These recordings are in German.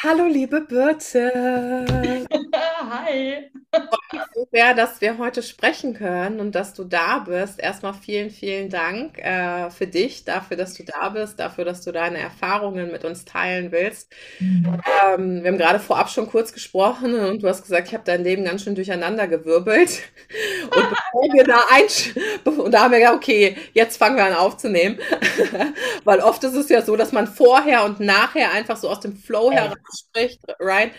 Hallo, liebe Birte. Hi. so sehr, dass wir heute sprechen können und dass du da bist. Erstmal vielen, vielen Dank äh, für dich, dafür, dass du da bist, dafür, dass du deine Erfahrungen mit uns teilen willst. Mhm. Ähm, wir haben gerade vorab schon kurz gesprochen und du hast gesagt, ich habe dein Leben ganz schön durcheinander gewirbelt. Und bevor wir da ein und da haben wir gedacht, okay, jetzt fangen wir an aufzunehmen. Weil oft ist es ja so, dass man vorher und nachher einfach so aus dem Flow heraus spricht, right?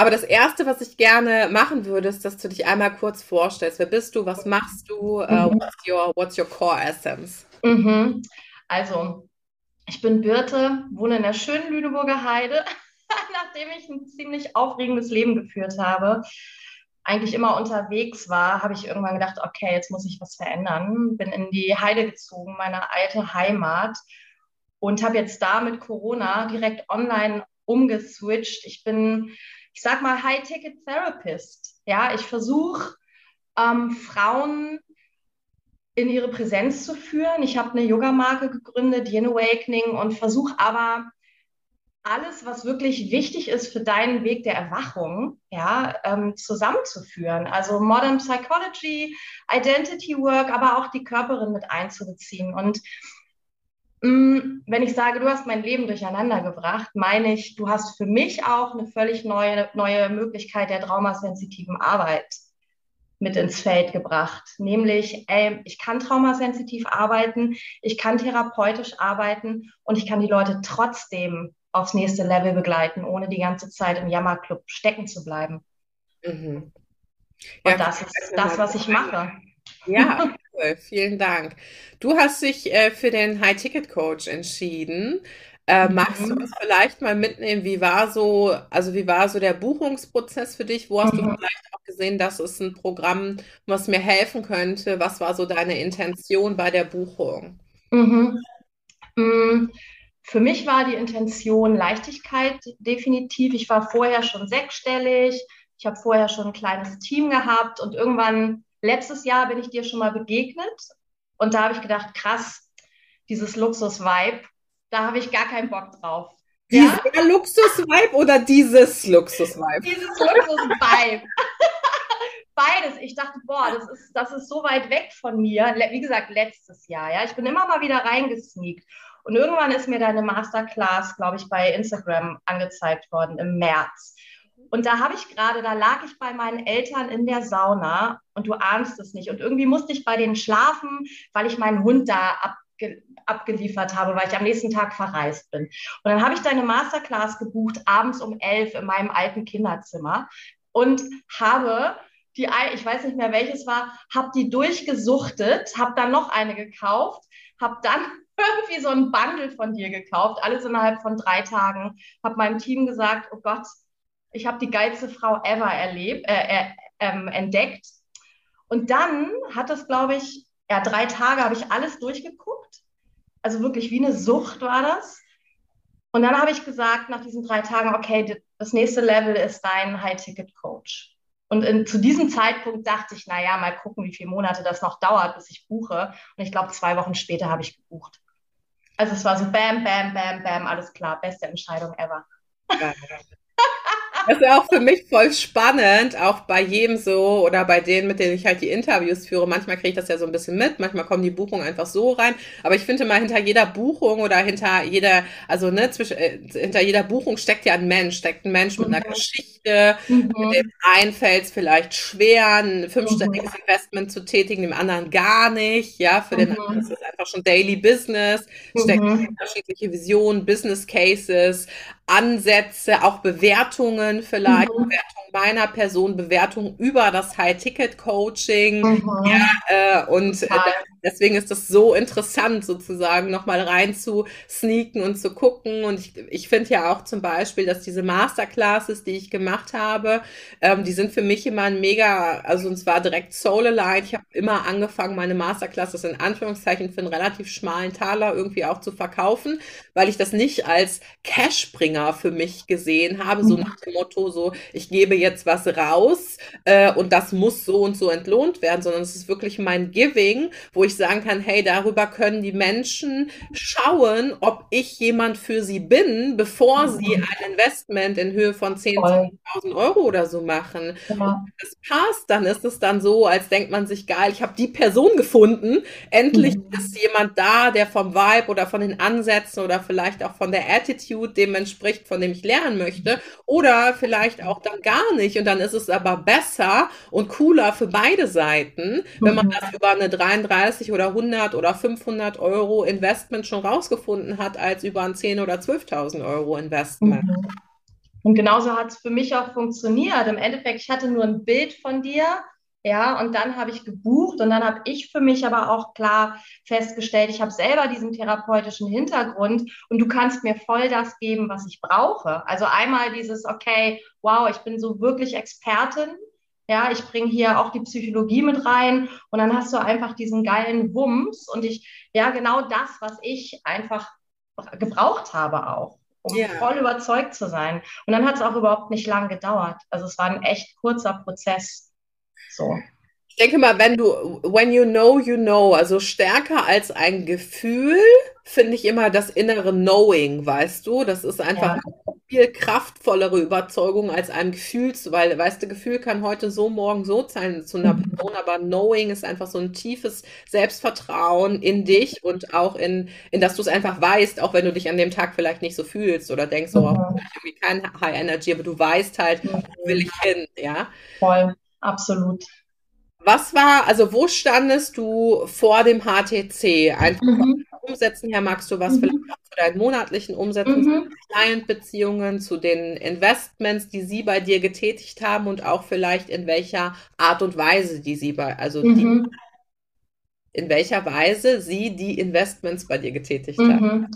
Aber das Erste, was ich gerne machen würde, ist, dass du dich einmal kurz vorstellst. Wer bist du? Was machst du? Uh, what's, your, what's your core essence? Mhm. Also, ich bin Birte, wohne in der schönen Lüneburger Heide, nachdem ich ein ziemlich aufregendes Leben geführt habe. Eigentlich immer unterwegs war, habe ich irgendwann gedacht, okay, jetzt muss ich was verändern. Bin in die Heide gezogen, meine alte Heimat, und habe jetzt da mit Corona direkt online umgeswitcht. Ich bin ich sag mal, High-Ticket-Therapist. Ja, ich versuche ähm, Frauen in ihre Präsenz zu führen. Ich habe eine Yoga-Marke gegründet, Yin Awakening, und versuche aber alles, was wirklich wichtig ist für deinen Weg der Erwachung, ja, ähm, zusammenzuführen. Also Modern Psychology, Identity Work, aber auch die Körperin mit einzubeziehen. Und wenn ich sage, du hast mein Leben durcheinander gebracht, meine ich, du hast für mich auch eine völlig neue, neue Möglichkeit der traumasensitiven Arbeit mit ins Feld gebracht. Nämlich, ey, ich kann traumasensitiv arbeiten, ich kann therapeutisch arbeiten und ich kann die Leute trotzdem aufs nächste Level begleiten, ohne die ganze Zeit im Jammerclub stecken zu bleiben. Mhm. Ja, und das ist das, was ich mache. Ja, cool. Vielen Dank. Du hast dich äh, für den High-Ticket-Coach entschieden. Äh, magst du mhm. uns vielleicht mal mitnehmen, wie war so, also wie war so der Buchungsprozess für dich? Wo hast du mhm. vielleicht auch gesehen, dass es ein Programm, was mir helfen könnte? Was war so deine Intention bei der Buchung? Mhm. Mm, für mich war die Intention Leichtigkeit definitiv. Ich war vorher schon sechsstellig. Ich habe vorher schon ein kleines Team gehabt und irgendwann Letztes Jahr bin ich dir schon mal begegnet und da habe ich gedacht, krass, dieses Luxus-Vibe, da habe ich gar keinen Bock drauf. Dieser ja? Luxus-Vibe oder dieses Luxus-Vibe? Dieses Luxus-Vibe. Beides. Ich dachte, boah, das ist, das ist so weit weg von mir. Wie gesagt, letztes Jahr. Ja, ich bin immer mal wieder reingesneakt. Und irgendwann ist mir deine Masterclass, glaube ich, bei Instagram angezeigt worden im März. Und da habe ich gerade, da lag ich bei meinen Eltern in der Sauna und du ahnst es nicht. Und irgendwie musste ich bei denen schlafen, weil ich meinen Hund da abge abgeliefert habe, weil ich am nächsten Tag verreist bin. Und dann habe ich deine Masterclass gebucht, abends um elf in meinem alten Kinderzimmer und habe die, ich weiß nicht mehr welches war, habe die durchgesuchtet, habe dann noch eine gekauft, habe dann irgendwie so ein Bundle von dir gekauft, alles innerhalb von drei Tagen, habe meinem Team gesagt, oh Gott, ich habe die geilste Frau ever erlebt, äh, äh, entdeckt. Und dann hat es, glaube ich, ja, drei Tage habe ich alles durchgeguckt. Also wirklich wie eine Sucht war das. Und dann habe ich gesagt, nach diesen drei Tagen, okay, das nächste Level ist dein High-Ticket-Coach. Und in, zu diesem Zeitpunkt dachte ich, naja, mal gucken, wie viele Monate das noch dauert, bis ich buche. Und ich glaube, zwei Wochen später habe ich gebucht. Also es war so bam, bam, bam, bam, alles klar, beste Entscheidung ever. Das ist auch für mich voll spannend, auch bei jedem so oder bei denen, mit denen ich halt die Interviews führe. Manchmal kriege ich das ja so ein bisschen mit, manchmal kommen die Buchungen einfach so rein. Aber ich finde mal hinter jeder Buchung oder hinter jeder, also ne, zwischen, äh, hinter jeder Buchung steckt ja ein Mensch, steckt ein Mensch mit einer mhm. Geschichte, mhm. mit dem einen fällt es vielleicht schwer, ein fünfstelliges mhm. Investment zu tätigen, dem anderen gar nicht. Ja, für den mhm. anderen ist es einfach schon Daily Business, steckt mhm. unterschiedliche Visionen, Business Cases, Ansätze, auch Bewertungen vielleicht, mhm. Bewertung meiner Person, Bewertung über das High-Ticket-Coaching. Mhm. Ja, äh, und äh, deswegen ist das so interessant, sozusagen nochmal rein zu sneaken und zu gucken. Und ich, ich finde ja auch zum Beispiel, dass diese Masterclasses, die ich gemacht habe, ähm, die sind für mich immer ein mega, also und zwar direkt Soul-Aligned. Ich habe immer angefangen, meine Masterclasses in Anführungszeichen für einen relativ schmalen Taler irgendwie auch zu verkaufen, weil ich das nicht als Cashbringer für mich gesehen habe, so mhm. nach dem Motto, so, ich gebe jetzt was raus äh, und das muss so und so entlohnt werden, sondern es ist wirklich mein Giving, wo ich sagen kann, hey, darüber können die Menschen schauen, ob ich jemand für sie bin, bevor mhm. sie ein Investment in Höhe von 10.000 Euro oder so machen. Ja. Wenn das passt, dann ist es dann so, als denkt man sich, geil, ich habe die Person gefunden, endlich mhm. ist jemand da, der vom Vibe oder von den Ansätzen oder vielleicht auch von der Attitude dem entspricht, von dem ich lernen möchte, oder vielleicht auch dann gar nicht. Und dann ist es aber besser und cooler für beide Seiten, wenn man mhm. das über eine 33 oder 100 oder 500 Euro Investment schon rausgefunden hat, als über ein 10 oder 12.000 Euro Investment. Mhm. Und genauso hat es für mich auch funktioniert. Im Endeffekt, ich hatte nur ein Bild von dir ja, und dann habe ich gebucht und dann habe ich für mich aber auch klar festgestellt, ich habe selber diesen therapeutischen Hintergrund und du kannst mir voll das geben, was ich brauche. Also einmal dieses, okay, wow, ich bin so wirklich Expertin. Ja, ich bringe hier auch die Psychologie mit rein und dann hast du einfach diesen geilen Wumms und ich, ja, genau das, was ich einfach gebraucht habe auch um yeah. voll überzeugt zu sein. Und dann hat es auch überhaupt nicht lang gedauert. Also es war ein echt kurzer Prozess. So. Ich denke mal, wenn du, when you know, you know, also stärker als ein Gefühl, finde ich immer das innere Knowing, weißt du? Das ist einfach ja. viel kraftvollere Überzeugung als ein Gefühl, weil, weißt du, Gefühl kann heute so, morgen so sein zu einer mhm. Person, aber Knowing ist einfach so ein tiefes Selbstvertrauen in dich und auch in, in dass du es einfach weißt, auch wenn du dich an dem Tag vielleicht nicht so fühlst oder denkst, oh, mhm. ich irgendwie kein High Energy, aber du weißt halt, mhm. wo will ich hin, ja? Voll absolut. Was war, also wo standest du vor dem HTC? Einfach mhm. Umsätzen her, magst du was mhm. vielleicht auch zu deinen monatlichen Umsätzen, mhm. zu Client-Beziehungen, zu den Investments, die sie bei dir getätigt haben und auch vielleicht in welcher Art und Weise die sie bei, also die, mhm. in welcher Weise sie die Investments bei dir getätigt haben? Mhm.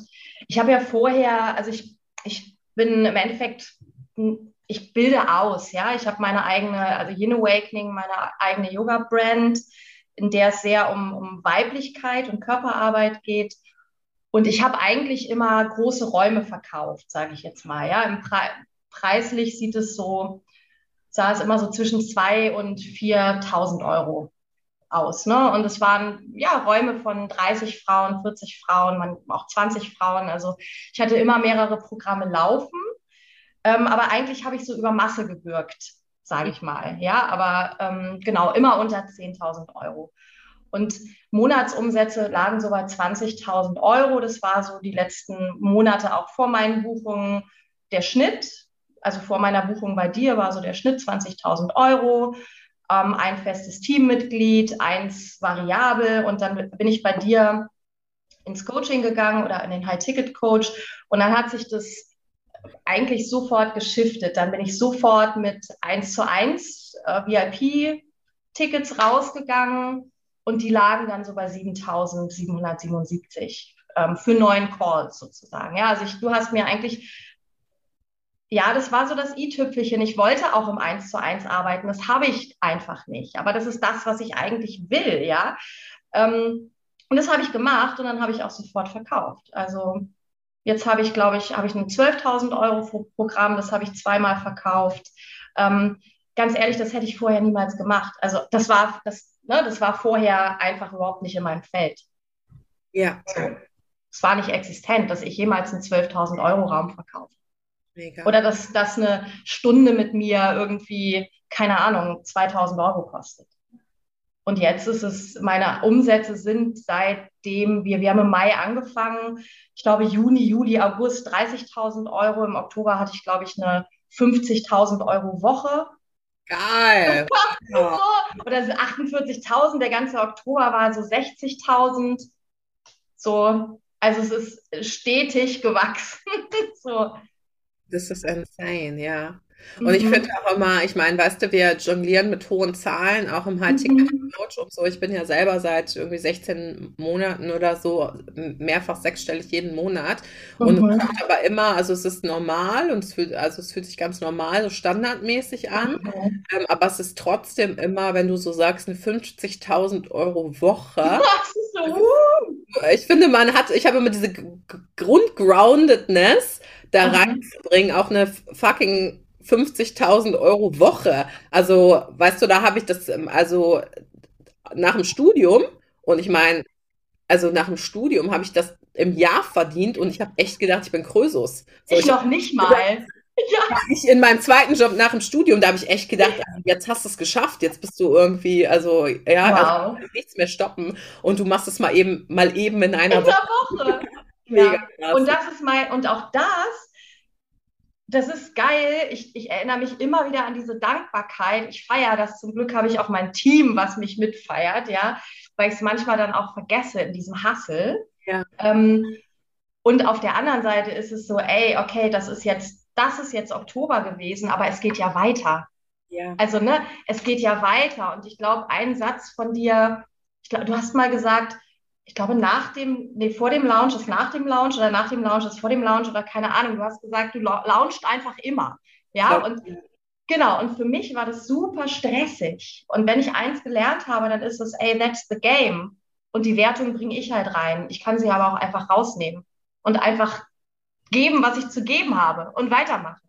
Ich habe ja vorher, also ich, ich bin im Endeffekt ich bilde aus, ja. Ich habe meine eigene, also Yin Awakening, meine eigene Yoga-Brand, in der es sehr um, um Weiblichkeit und Körperarbeit geht. Und ich habe eigentlich immer große Räume verkauft, sage ich jetzt mal. Ja, Pre preislich sieht es so, sah es immer so zwischen 2.000 und 4.000 Euro aus. Ne? Und es waren ja Räume von 30 Frauen, 40 Frauen, auch 20 Frauen. Also ich hatte immer mehrere Programme laufen ähm, aber eigentlich habe ich so über Masse gewirkt, sage ich mal. Ja, aber ähm, genau, immer unter 10.000 Euro. Und Monatsumsätze lagen so bei 20.000 Euro. Das war so die letzten Monate auch vor meinen Buchungen der Schnitt. Also vor meiner Buchung bei dir war so der Schnitt 20.000 Euro. Ähm, ein festes Teammitglied, eins variabel. Und dann bin ich bei dir ins Coaching gegangen oder in den High-Ticket-Coach. Und dann hat sich das eigentlich sofort geschiftet. Dann bin ich sofort mit 1 zu 1 äh, VIP-Tickets rausgegangen und die lagen dann so bei 7.777 ähm, für neun Calls sozusagen. Ja, also ich, du hast mir eigentlich ja, das war so das i-Tüpfelchen. Ich wollte auch im 1 zu 1 arbeiten. Das habe ich einfach nicht. Aber das ist das, was ich eigentlich will, ja. Ähm, und das habe ich gemacht und dann habe ich auch sofort verkauft. Also Jetzt habe ich, glaube ich, habe ich ein 12.000 Euro Programm, das habe ich zweimal verkauft. Ähm, ganz ehrlich, das hätte ich vorher niemals gemacht. Also das war, das, ne, das war vorher einfach überhaupt nicht in meinem Feld. Ja. Es war nicht existent, dass ich jemals einen 12.000 Euro Raum verkaufe. Mega. Oder dass, dass eine Stunde mit mir irgendwie, keine Ahnung, 2000 Euro kostet. Und jetzt ist es, meine Umsätze sind seitdem wir, wir haben im Mai angefangen, ich glaube Juni, Juli, August 30.000 Euro. Im Oktober hatte ich, glaube ich, eine 50.000 Euro Woche. Geil. so, oder 48.000, der ganze Oktober war so 60.000. So, also es ist stetig gewachsen. so. Das ist insane, ja. Und ich mhm. finde auch immer, ich meine, weißt du, wir jonglieren mit hohen Zahlen, auch im High-Ticket-Coach und so. Ich bin ja selber seit irgendwie 16 Monaten oder so mehrfach sechsstellig jeden Monat. Und mhm. aber immer, also es ist normal und es fühlt, also es fühlt sich ganz normal, so standardmäßig an. Mhm. Ähm, aber es ist trotzdem immer, wenn du so sagst, eine 50.000 Euro Woche. Ich finde, man hat, ich habe immer diese Grundgroundedness da mhm. reinzubringen, auch eine fucking 50.000 Euro Woche. Also, weißt du, da habe ich das, ähm, also nach dem Studium, und ich meine, also nach dem Studium habe ich das im Jahr verdient und ich habe echt gedacht, ich bin Krösus. So, ich, ich noch nicht mal. Ja. Ich in meinem zweiten Job nach dem Studium, da habe ich echt gedacht, also jetzt hast du es geschafft, jetzt bist du irgendwie, also ja, wow. also, nichts mehr stoppen und du machst es mal eben, mal eben in einer in Woche. Woche. Mega ja. Und das ist mein, und auch das das ist geil. Ich, ich, erinnere mich immer wieder an diese Dankbarkeit. Ich feiere das. Zum Glück habe ich auch mein Team, was mich mitfeiert, ja, weil ich es manchmal dann auch vergesse in diesem Hassel. Ja. Ähm, und auf der anderen Seite ist es so, ey, okay, das ist jetzt, das ist jetzt Oktober gewesen, aber es geht ja weiter. Ja. Also, ne, es geht ja weiter. Und ich glaube, ein Satz von dir, ich glaube, du hast mal gesagt, ich glaube, nach dem, nee, vor dem Launch ist nach dem Launch oder nach dem Launch ist vor dem Launch oder keine Ahnung. Du hast gesagt, du launchst einfach immer. Ja, ja. und genau. Und für mich war das super stressig. Und wenn ich eins gelernt habe, dann ist es, ey, that's the game. Und die Wertung bringe ich halt rein. Ich kann sie aber auch einfach rausnehmen und einfach geben, was ich zu geben habe und weitermachen.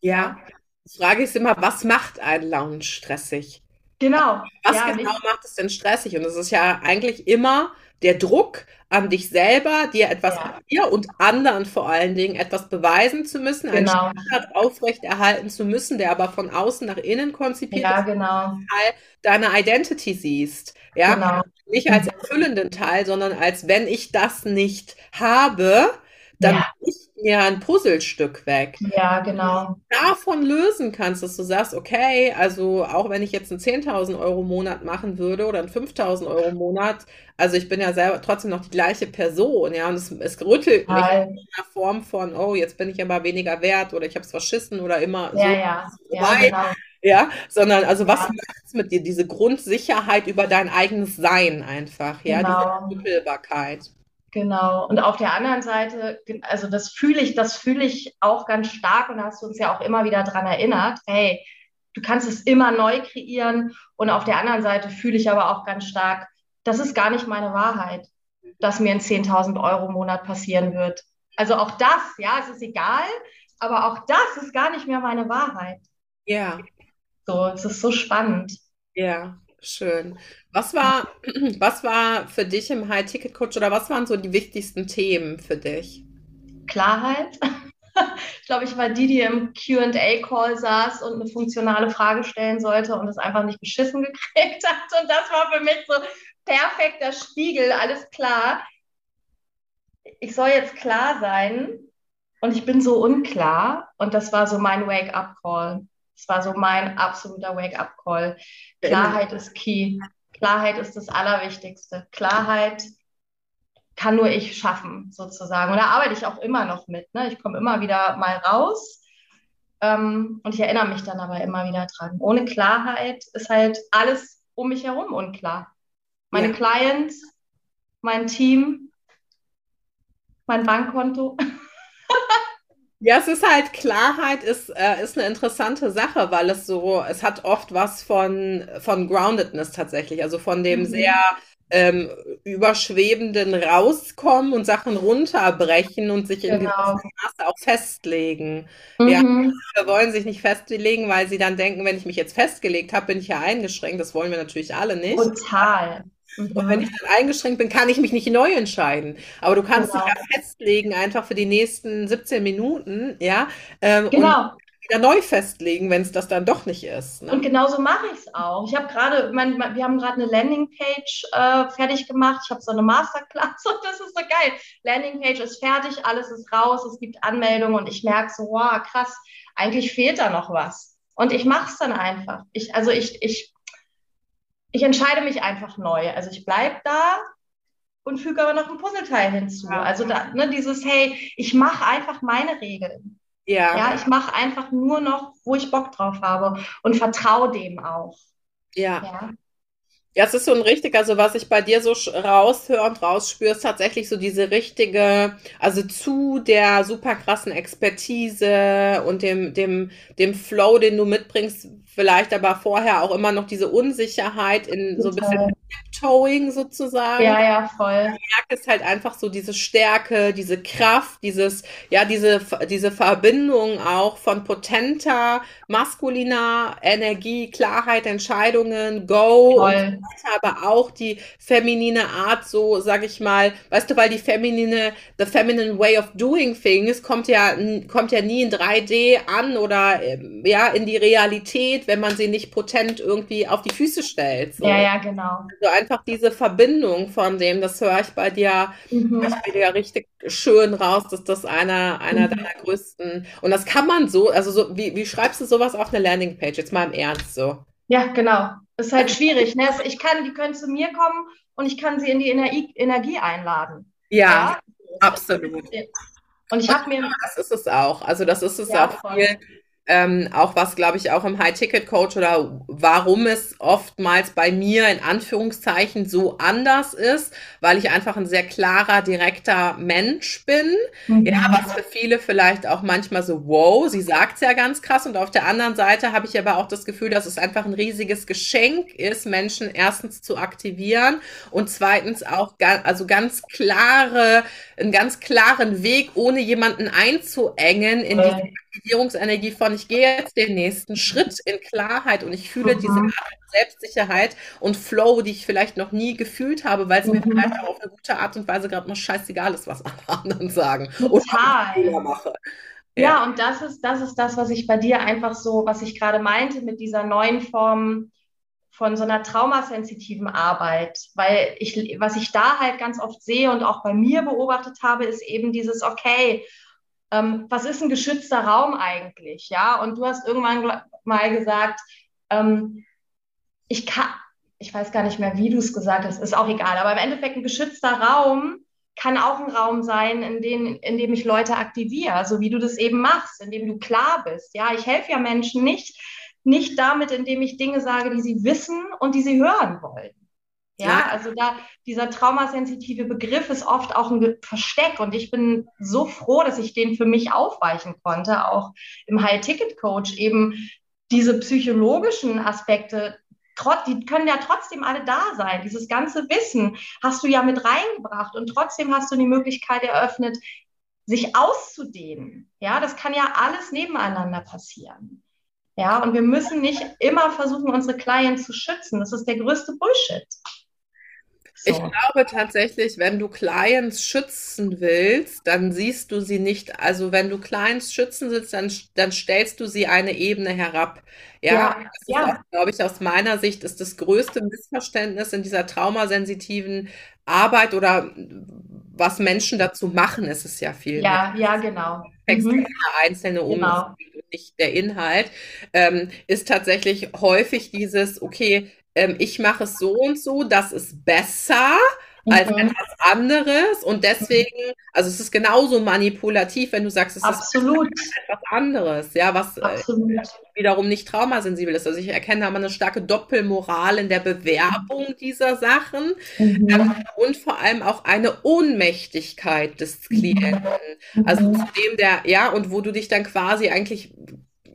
Ja. Die Frage ist immer, was macht ein Launch stressig? Genau. Was ja, genau nicht. macht es denn stressig? Und es ist ja eigentlich immer der Druck an dich selber, dir etwas ja. dir und anderen vor allen Dingen etwas beweisen zu müssen, genau. einen Standard aufrechterhalten zu müssen, der aber von außen nach innen konzipiert ja, ist, genau. Teil deiner Identity siehst. Ja, genau. nicht als erfüllenden Teil, sondern als wenn ich das nicht habe, dann ja. bricht mir ein Puzzlestück weg. Ja, genau. Davon lösen kannst, dass du sagst, okay, also auch wenn ich jetzt einen 10.000 Euro Monat machen würde oder einen 5.000 Euro Monat, also ich bin ja selber trotzdem noch die gleiche Person, ja, und es, es rüttelt mich in einer Form von, oh, jetzt bin ich aber weniger wert oder ich habe es verschissen oder immer ja, so. Ja, ja, genau. Ja, sondern also was ja. macht es mit dir, diese Grundsicherheit über dein eigenes Sein einfach, ja, genau. diese Unmittelbarkeit. Genau. Und auf der anderen Seite, also das fühle ich, das fühle ich auch ganz stark und da hast du uns ja auch immer wieder daran erinnert, hey, du kannst es immer neu kreieren. Und auf der anderen Seite fühle ich aber auch ganz stark, das ist gar nicht meine Wahrheit, dass mir ein 10.000 Euro Monat passieren wird. Also auch das, ja, es ist egal, aber auch das ist gar nicht mehr meine Wahrheit. Ja. So, es ist so spannend. Ja. Schön. Was war, was war für dich im High-Ticket-Coach oder was waren so die wichtigsten Themen für dich? Klarheit. Ich glaube, ich war die, die im QA-Call saß und eine funktionale Frage stellen sollte und es einfach nicht beschissen gekriegt hat. Und das war für mich so perfekter Spiegel, alles klar. Ich soll jetzt klar sein und ich bin so unklar. Und das war so mein Wake-up-Call. Das war so mein absoluter Wake-up-Call. Klarheit ist key. Klarheit ist das Allerwichtigste. Klarheit kann nur ich schaffen, sozusagen. Und da arbeite ich auch immer noch mit. Ne? Ich komme immer wieder mal raus ähm, und ich erinnere mich dann aber immer wieder dran. Ohne Klarheit ist halt alles um mich herum unklar. Meine ja. Clients, mein Team, mein Bankkonto. Ja, es ist halt, Klarheit ist, äh, ist eine interessante Sache, weil es so, es hat oft was von, von Groundedness tatsächlich, also von dem mhm. sehr ähm, überschwebenden rauskommen und Sachen runterbrechen und sich in genau. Maße auch festlegen. Mhm. Ja, wir wollen sich nicht festlegen, weil sie dann denken, wenn ich mich jetzt festgelegt habe, bin ich ja eingeschränkt. Das wollen wir natürlich alle nicht. Total. Mhm. Und wenn ich dann eingeschränkt bin, kann ich mich nicht neu entscheiden. Aber du kannst genau. dich ja festlegen, einfach für die nächsten 17 Minuten, ja. Ähm, genau. Und wieder neu festlegen, wenn es das dann doch nicht ist. Ne? Und genauso mache ich es auch. Ich habe gerade, wir haben gerade eine Landingpage äh, fertig gemacht. Ich habe so eine Masterclass und das ist so geil. Landingpage ist fertig, alles ist raus, es gibt Anmeldungen und ich merke so, wow, krass, eigentlich fehlt da noch was. Und ich mache es dann einfach. Ich, also ich, ich, ich entscheide mich einfach neu. Also ich bleibe da und füge aber noch ein Puzzleteil hinzu. Also da, ne, dieses, hey, ich mache einfach meine Regeln. Ja. Ja, ich mache einfach nur noch, wo ich Bock drauf habe und vertraue dem auch. Ja. ja. Ja, es ist so ein richtig, also was ich bei dir so raushöre und rausspüre, ist tatsächlich so diese richtige, also zu der super krassen Expertise und dem, dem, dem Flow, den du mitbringst, vielleicht aber vorher auch immer noch diese Unsicherheit in so ein bisschen Tiptoeing sozusagen. Ja, ja, voll. Ich merke es halt einfach so diese Stärke, diese Kraft, dieses, ja, diese, diese Verbindung auch von potenter, maskuliner Energie, Klarheit, Entscheidungen, Go, voll. Aber auch die feminine Art, so sag ich mal, weißt du, weil die feminine, the feminine way of doing things kommt ja, kommt ja nie in 3D an oder ähm, ja, in die Realität wenn man sie nicht potent irgendwie auf die Füße stellt. So. Ja, ja, genau. Also einfach diese Verbindung von dem, das höre ich bei dir, mhm. ich bei dir richtig schön raus, dass das einer, einer mhm. deiner größten, und das kann man so, also so, wie, wie schreibst du sowas auf eine Landingpage, jetzt mal im Ernst so? Ja, genau. Das ist halt schwierig. Ne? Ich kann, die können zu mir kommen und ich kann sie in die Energie, Energie einladen. Ja, ja? absolut. Und ich habe mir. Das ist es auch. Also, das ist es ja, auch viel. Ähm, auch was, glaube ich, auch im High-Ticket-Coach oder warum es oftmals bei mir in Anführungszeichen so anders ist, weil ich einfach ein sehr klarer, direkter Mensch bin. Mhm. Ja, was für viele vielleicht auch manchmal so, wow, sie sagt es ja ganz krass. Und auf der anderen Seite habe ich aber auch das Gefühl, dass es einfach ein riesiges Geschenk ist, Menschen erstens zu aktivieren und zweitens auch ga also ganz klare, einen ganz klaren Weg, ohne jemanden einzuengen in die Aktivierungsenergie von ich gehe jetzt den nächsten Schritt in Klarheit und ich fühle mhm. diese Selbstsicherheit und Flow, die ich vielleicht noch nie gefühlt habe, weil es mhm. mir vielleicht auch auf eine gute Art und Weise gerade mal scheißegal ist, was alle anderen sagen. Total. Oder mache. Ja. ja, und das ist, das ist das, was ich bei dir einfach so, was ich gerade meinte mit dieser neuen Form von so einer traumasensitiven Arbeit, weil ich, was ich da halt ganz oft sehe und auch bei mir beobachtet habe, ist eben dieses, okay, ähm, was ist ein geschützter Raum eigentlich? Ja, und du hast irgendwann mal gesagt, ähm, ich kann, ich weiß gar nicht mehr, wie du es gesagt hast, ist auch egal, aber im Endeffekt ein geschützter Raum kann auch ein Raum sein, in, den, in dem ich Leute aktiviere, so wie du das eben machst, in dem du klar bist. Ja, ich helfe ja Menschen nicht, nicht damit, indem ich Dinge sage, die sie wissen und die sie hören wollen. Ja, ja, also da dieser traumasensitive Begriff ist oft auch ein Versteck und ich bin so froh, dass ich den für mich aufweichen konnte, auch im High-Ticket-Coach eben diese psychologischen Aspekte, die können ja trotzdem alle da sein. Dieses ganze Wissen hast du ja mit reingebracht und trotzdem hast du die Möglichkeit eröffnet, sich auszudehnen. Ja, das kann ja alles nebeneinander passieren. Ja, und wir müssen nicht immer versuchen, unsere Clients zu schützen. Das ist der größte Bullshit. So. Ich glaube tatsächlich, wenn du Clients schützen willst, dann siehst du sie nicht. Also wenn du Clients schützen willst, dann, dann stellst du sie eine Ebene herab. Ja, ja, ja. glaube ich, aus meiner Sicht ist das größte Missverständnis in dieser traumasensitiven Arbeit oder was Menschen dazu machen, ist es ja viel. Ja, mehr. ja, genau. Mhm. einzelne um, genau. nicht der Inhalt, ähm, ist tatsächlich häufig dieses, okay, ähm, ich mache es so und so, das ist besser als mhm. etwas anderes und deswegen, also es ist genauso manipulativ, wenn du sagst, es Absolut. ist etwas anderes, ja, was äh, wiederum nicht traumasensibel ist. Also ich erkenne da mal eine starke Doppelmoral in der Bewerbung dieser Sachen mhm. ähm, und vor allem auch eine Ohnmächtigkeit des Klienten. Mhm. Also zu dem der, ja, und wo du dich dann quasi eigentlich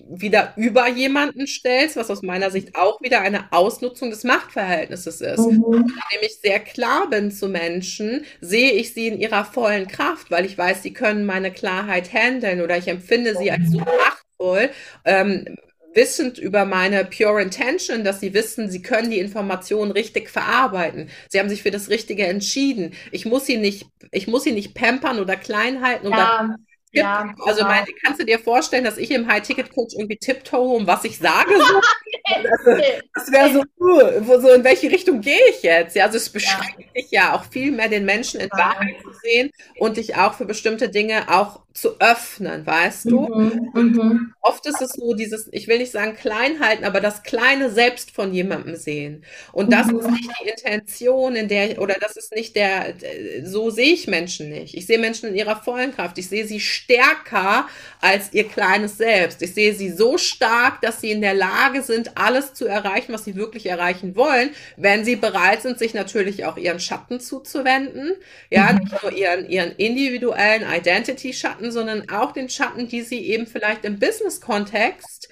wieder über jemanden stellst, was aus meiner Sicht auch wieder eine Ausnutzung des Machtverhältnisses ist. Mhm. Indem ich sehr klar bin zu Menschen, sehe ich sie in ihrer vollen Kraft, weil ich weiß, sie können meine Klarheit handeln oder ich empfinde sie als so machtvoll, ähm, wissend über meine Pure Intention, dass sie wissen, sie können die Informationen richtig verarbeiten. Sie haben sich für das Richtige entschieden. Ich muss sie nicht, ich muss sie nicht pampern oder klein halten oder Ja, ja, also genau. meine, kannst du dir vorstellen, dass ich im High-Ticket-Coach irgendwie tiptoe, um was ich sage? So? Also, das wäre so, so, in welche Richtung gehe ich jetzt? Ja, also es Ja, beschränkt dich ja auch viel mehr, den Menschen in. Wahrheit zu sehen und dich auch für bestimmte Dinge auch zu öffnen, weißt du? Mhm, mhm, Oft ist es so dieses, ich will nicht sagen klein halten, aber das kleine Selbst von jemandem sehen. Und das ist mhm. nicht die Intention, in der, oder das ist nicht der, so sehe ich Menschen nicht. Ich sehe Menschen in ihrer vollen Kraft. Ich sehe sie stärker als ihr kleines Selbst. Ich sehe sie so stark, dass sie in der Lage sind, alles zu erreichen, was sie wirklich erreichen wollen, wenn sie bereit sind, sich natürlich auch ihren Schatten zuzuwenden. Ja, Mhm. nicht nur ihren, ihren individuellen Identity-Schatten, sondern auch den Schatten, die sie eben vielleicht im Business-Kontext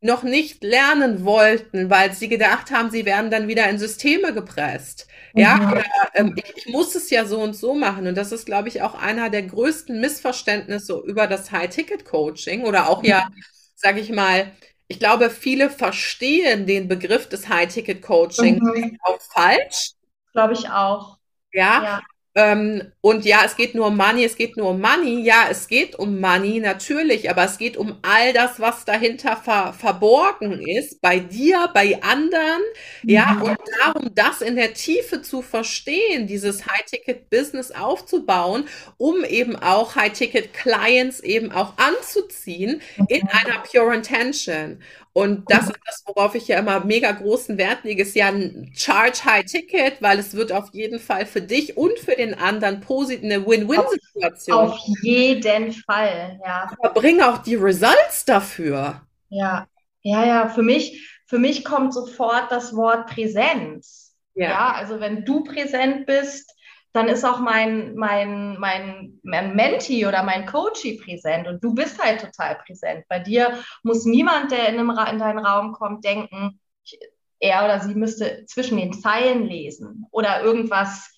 noch nicht lernen wollten, weil sie gedacht haben, sie werden dann wieder in Systeme gepresst. Ja, Mhm. oder ähm, ich, ich muss es ja so und so machen. Und das ist, glaube ich, auch einer der größten Missverständnisse über das High-Ticket-Coaching oder auch ja, sage ich mal, ich glaube, viele verstehen den Begriff des High-Ticket-Coaching Mhm. auch falsch. Glaube ich auch. Ja, Ja. Ähm, und ja, es geht nur um Money, es geht nur um Money. Ja, es geht um Money, natürlich, aber es geht um all das, was dahinter ver verborgen ist, bei dir, bei anderen. Ja, Mhm. und darum, das in der Tiefe zu verstehen, dieses High-Ticket-Business aufzubauen, um eben auch High-Ticket-Clients eben auch anzuziehen in einer Pure Intention. Und das ist das, worauf ich ja immer mega großen Wert lege, ist ja ein Charge High Ticket, weil es wird auf jeden Fall für dich und für den anderen posit eine Auf, Win-Win-Situation. auf jeden Fall, ja. Aber bring auch die Results dafür. Ja, ja, ja. Für mich, für mich kommt sofort das Wort Präsenz. Ja, Ja, also wenn du präsent bist, dann ist auch mein, mein, mein, mein Mentee oder mein Coachee präsent und du bist halt total präsent. Bei dir muss niemand, der in, einem, in deinen Raum kommt, denken, ich, er oder sie müsste zwischen den Zeilen lesen oder irgendwas,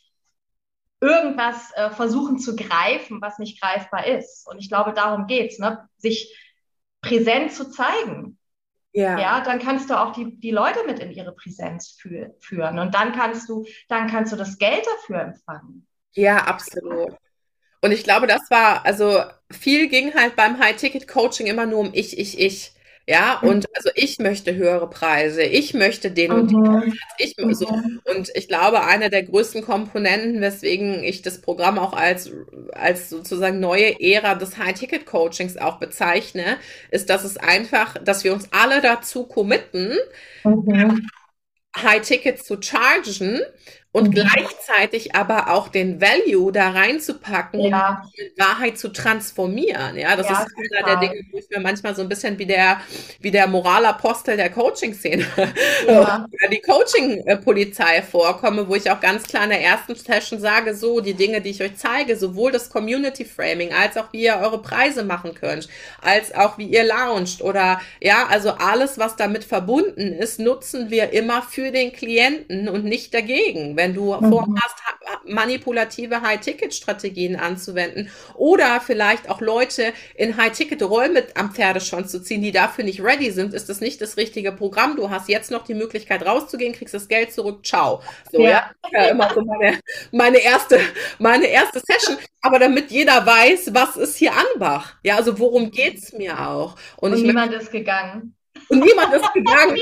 irgendwas äh, versuchen zu greifen, was nicht greifbar ist. Und ich glaube, darum geht's, ne? Sich präsent zu zeigen. Ja, Ja, dann kannst du auch die, die Leute mit in ihre Präsenz fü führen und dann kannst du, dann kannst du das Geld dafür empfangen. ja, absolut. Und ich glaube, das war, also viel ging halt beim High-Ticket-Coaching immer nur um ich, ich, ich. Ja, und also ich möchte höhere Preise, ich möchte den und den Mhm. Ich so. Mhm. Und ich glaube, eine der größten Komponenten, weswegen ich das Programm auch als, als sozusagen neue Ära des High-Ticket-Coachings auch bezeichne, ist, dass es einfach, dass wir uns alle dazu committen, Mhm. High-Tickets zu chargen und Mhm. gleichzeitig aber auch den Value da reinzupacken, um Ja, in Wahrheit zu transformieren. Ja, das ja, ist einer der. Dinge, wo ich mir manchmal so ein bisschen wie der, wie der Moralapostel der Coaching-Szene Ja, die Coaching-Polizei vorkomme, wo ich auch ganz klar in der ersten Session sage, so die Dinge, die ich euch zeige, sowohl das Community Framing, als auch wie ihr eure Preise machen könnt, als auch wie ihr launcht oder ja, also alles, was damit verbunden ist, nutzen wir immer für den Klienten und nicht dagegen. Wenn du Mhm. vorhast, ha- manipulative High-Ticket-Strategien anzuwenden oder vielleicht auch Leute in High-Ticket-Rollen mit am Pferdeschwanz zu ziehen, die dafür nicht ready sind, ist das nicht das richtige Programm. Du hast jetzt noch die Möglichkeit rauszugehen, kriegst das Geld zurück, ciao. So, ja, ja, ja immer so meine, meine erste, meine erste Session. Aber damit jeder weiß, was ist hier Anbach? Ja, also worum geht's mir auch? Und und niemand ist gegangen. Und niemand ist gegangen.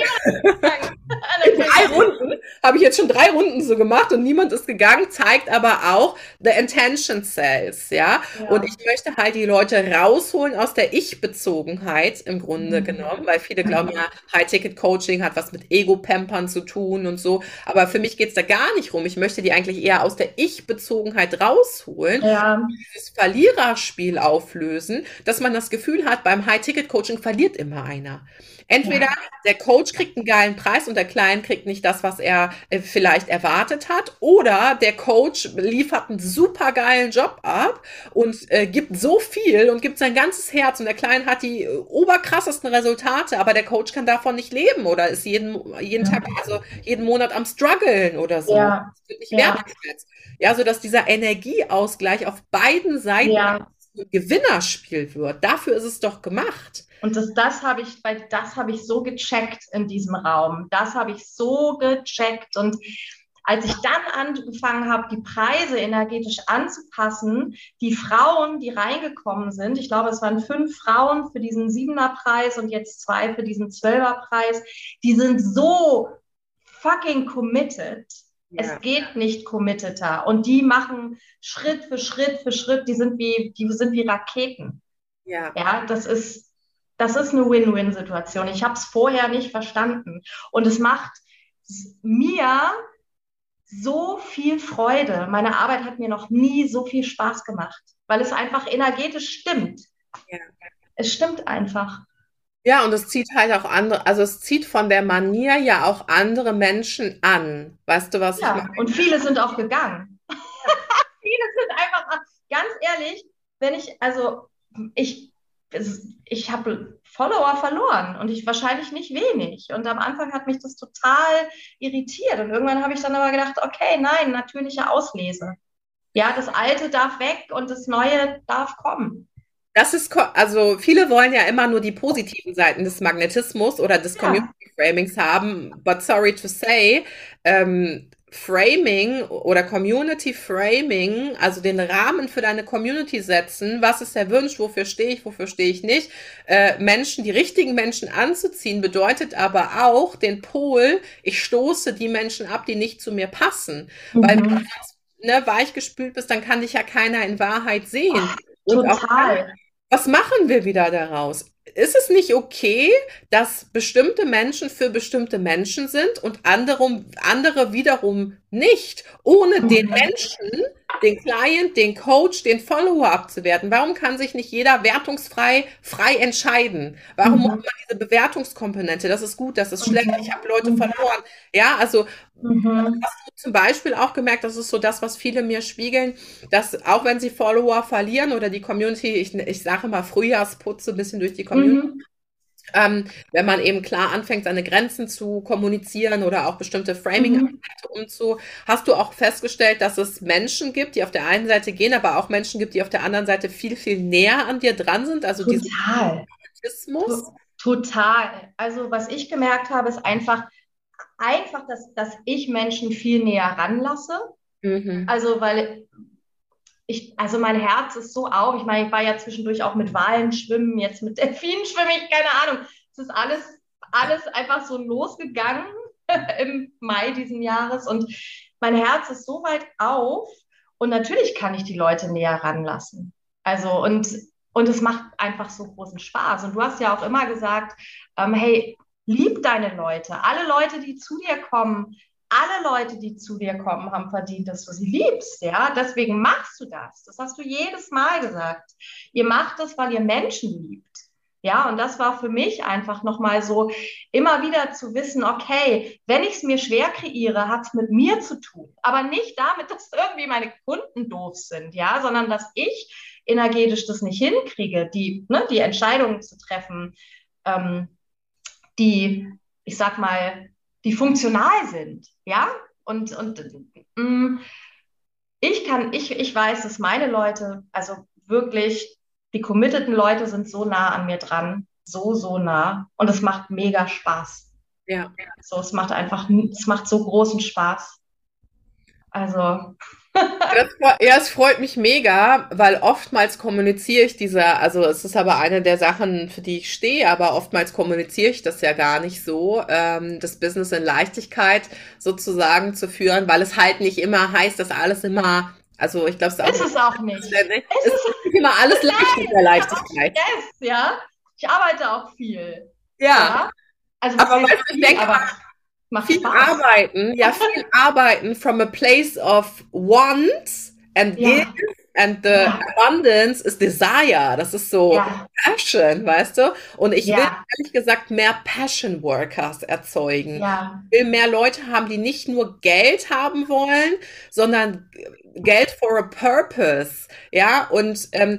In drei Runden habe ich jetzt schon drei Runden so gemacht und niemand ist gegangen, zeigt aber auch the intention sales, ja. Und Ja. ich möchte halt die Leute rausholen aus der Ich-Bezogenheit im Grunde Mhm. genommen, weil viele glauben ja, High-Ticket-Coaching hat was mit Ego-Pampern zu tun und so. Aber für mich geht's da gar nicht rum. Ich möchte die eigentlich eher aus der Ich-Bezogenheit rausholen Ja, dieses Verliererspiel auflösen, dass man das Gefühl hat, beim High-Ticket-Coaching verliert immer einer. Entweder ja, der Coach kriegt einen geilen Preis und der Client kriegt nicht das, was er äh, vielleicht erwartet hat, oder der Coach liefert einen super geilen Job ab und äh, gibt so viel und gibt sein ganzes Herz und der Client hat die äh, oberkrassesten Resultate, aber der Coach kann davon nicht leben oder ist jeden, jeden Tag, also jeden Monat am struggeln oder so. ja, Das wird nicht ja, wertgeschätzt. Ja, so dass dieser Energieausgleich auf beiden Seiten ja, ein Gewinnerspiel wird. Dafür ist es doch gemacht. Und das, das habe ich, weil das habe ich so gecheckt in diesem Raum. Das habe ich so gecheckt. Und als ich dann angefangen habe, die Preise energetisch anzupassen, die Frauen, die reingekommen sind, ich glaube, es waren fünf Frauen für diesen Siebener-Preis und jetzt zwei für diesen Zwölfer-Preis, die sind so fucking committed. Ja. Es geht nicht committeter. Und die machen Schritt für Schritt für Schritt, die sind wie, die sind wie Raketen. Ja. Ja, das ist, das ist eine Win-Win-Situation. Ich habe es vorher nicht verstanden. Und es macht mir so viel Freude. Meine Arbeit hat mir noch nie so viel Spaß gemacht, weil es einfach energetisch stimmt. Ja. Es stimmt einfach. Ja, und es zieht halt auch andere, also es zieht von der Manier ja auch andere Menschen an. Weißt du, was ja, ich meine? Und viele sind auch gegangen. viele sind einfach, ganz ehrlich, wenn ich, also ich ich habe Follower verloren und ich wahrscheinlich nicht wenig. Und am Anfang hat mich das total irritiert. Und irgendwann habe ich dann aber gedacht, okay, nein, natürliche Auslese. Ja, das Alte darf weg und das Neue darf kommen. Das ist, also viele wollen ja immer nur die positiven Seiten des Magnetismus oder des ja. Community Framings haben, but sorry to say, ähm, Framing oder Community Framing, also den Rahmen für deine Community setzen, was ist der Wunsch, wofür stehe ich, wofür stehe ich nicht, äh, Menschen, die richtigen Menschen anzuziehen, bedeutet aber auch den Pol, ich stoße die Menschen ab, die nicht zu mir passen. Mhm. Weil wenn du ne, weichgespült bist, dann kann dich ja keiner in Wahrheit sehen. Ach, total. was machen wir wieder daraus? Ist es nicht okay, dass bestimmte Menschen für bestimmte Menschen sind und andere, andere wiederum nicht, ohne den mhm. Menschen, den Client, den Coach, den Follower abzuwerten? Warum kann sich nicht jeder wertungsfrei frei entscheiden? Warum mhm. muss man diese Bewertungskomponente? Das ist gut, das ist schlecht, ich habe Leute mhm. verloren. Ja, also mhm. hast du zum Beispiel auch gemerkt, das ist so das, was viele mir spiegeln, dass auch wenn sie Follower verlieren oder die Community, ich, ich sage mal Frühjahrsputze ein bisschen durch die Community, mhm. Ähm, wenn man eben klar anfängt, seine Grenzen zu kommunizieren oder auch bestimmte framing mhm. umzu, hast du auch festgestellt, dass es Menschen gibt, die auf der einen Seite gehen, aber auch Menschen gibt, die auf der anderen Seite viel, viel näher an dir dran sind. Also Total. Autismus. Total. Also was ich gemerkt habe, ist einfach, einfach, dass, dass ich Menschen viel näher ranlasse. Mhm. Also weil ich, also mein Herz ist so auf. Ich meine, ich war ja zwischendurch auch mit Walen schwimmen, jetzt mit Delfinen schwimme ich, keine Ahnung. Es ist alles, alles einfach so losgegangen im Mai diesen Jahres und mein Herz ist so weit auf und natürlich kann ich die Leute näher ranlassen. Also und, und es macht einfach so großen Spaß. Und du hast ja auch immer gesagt, ähm, hey, lieb deine Leute. Alle Leute, die zu dir kommen, alle Leute, die zu dir kommen, haben verdient, dass du sie liebst. Ja, deswegen machst du das. Das hast du jedes Mal gesagt. Ihr macht das, weil ihr Menschen liebt. Ja, und das war für mich einfach nochmal so, immer wieder zu wissen, okay, wenn ich es mir schwer kreiere, hat es mit mir zu tun. Aber nicht damit, dass irgendwie meine Kunden doof sind, ja, sondern dass ich energetisch das nicht hinkriege, die, ne, die Entscheidungen zu treffen, ähm, die, ich sag mal, die funktional sind, ja? Und, und mh, mm, ich kann, ich, ich weiß, dass meine Leute, also wirklich, die committeden Leute sind so nah an mir dran, so, so nah. Und es macht mega Spaß. Ja. So, es macht einfach, es macht so großen Spaß. Also, das, ja, es freut mich mega, weil oftmals kommuniziere ich diese, also es ist aber eine der Sachen, für die ich stehe, aber oftmals kommuniziere ich das ja gar nicht so, ähm, das Business in Leichtigkeit sozusagen zu führen, weil es halt nicht immer heißt, dass alles immer also ich glaube, es ist, ist es auch nicht. Es ist, es ist nicht immer alles leicht mit der Leichtigkeit. Yes, ja. Ich arbeite auch viel. Ja. ja? Also, aber du, ich denke, aber Macht viel Spaß. arbeiten, ja, viel arbeiten from a place of want and ja. give and the ja. abundance is desire. Das ist so ja. Passion, weißt du? Und ich will ehrlich gesagt mehr Passion Workers erzeugen. Ich will mehr Leute haben, die nicht nur Geld haben wollen, sondern Geld for a purpose. Ja, und ähm,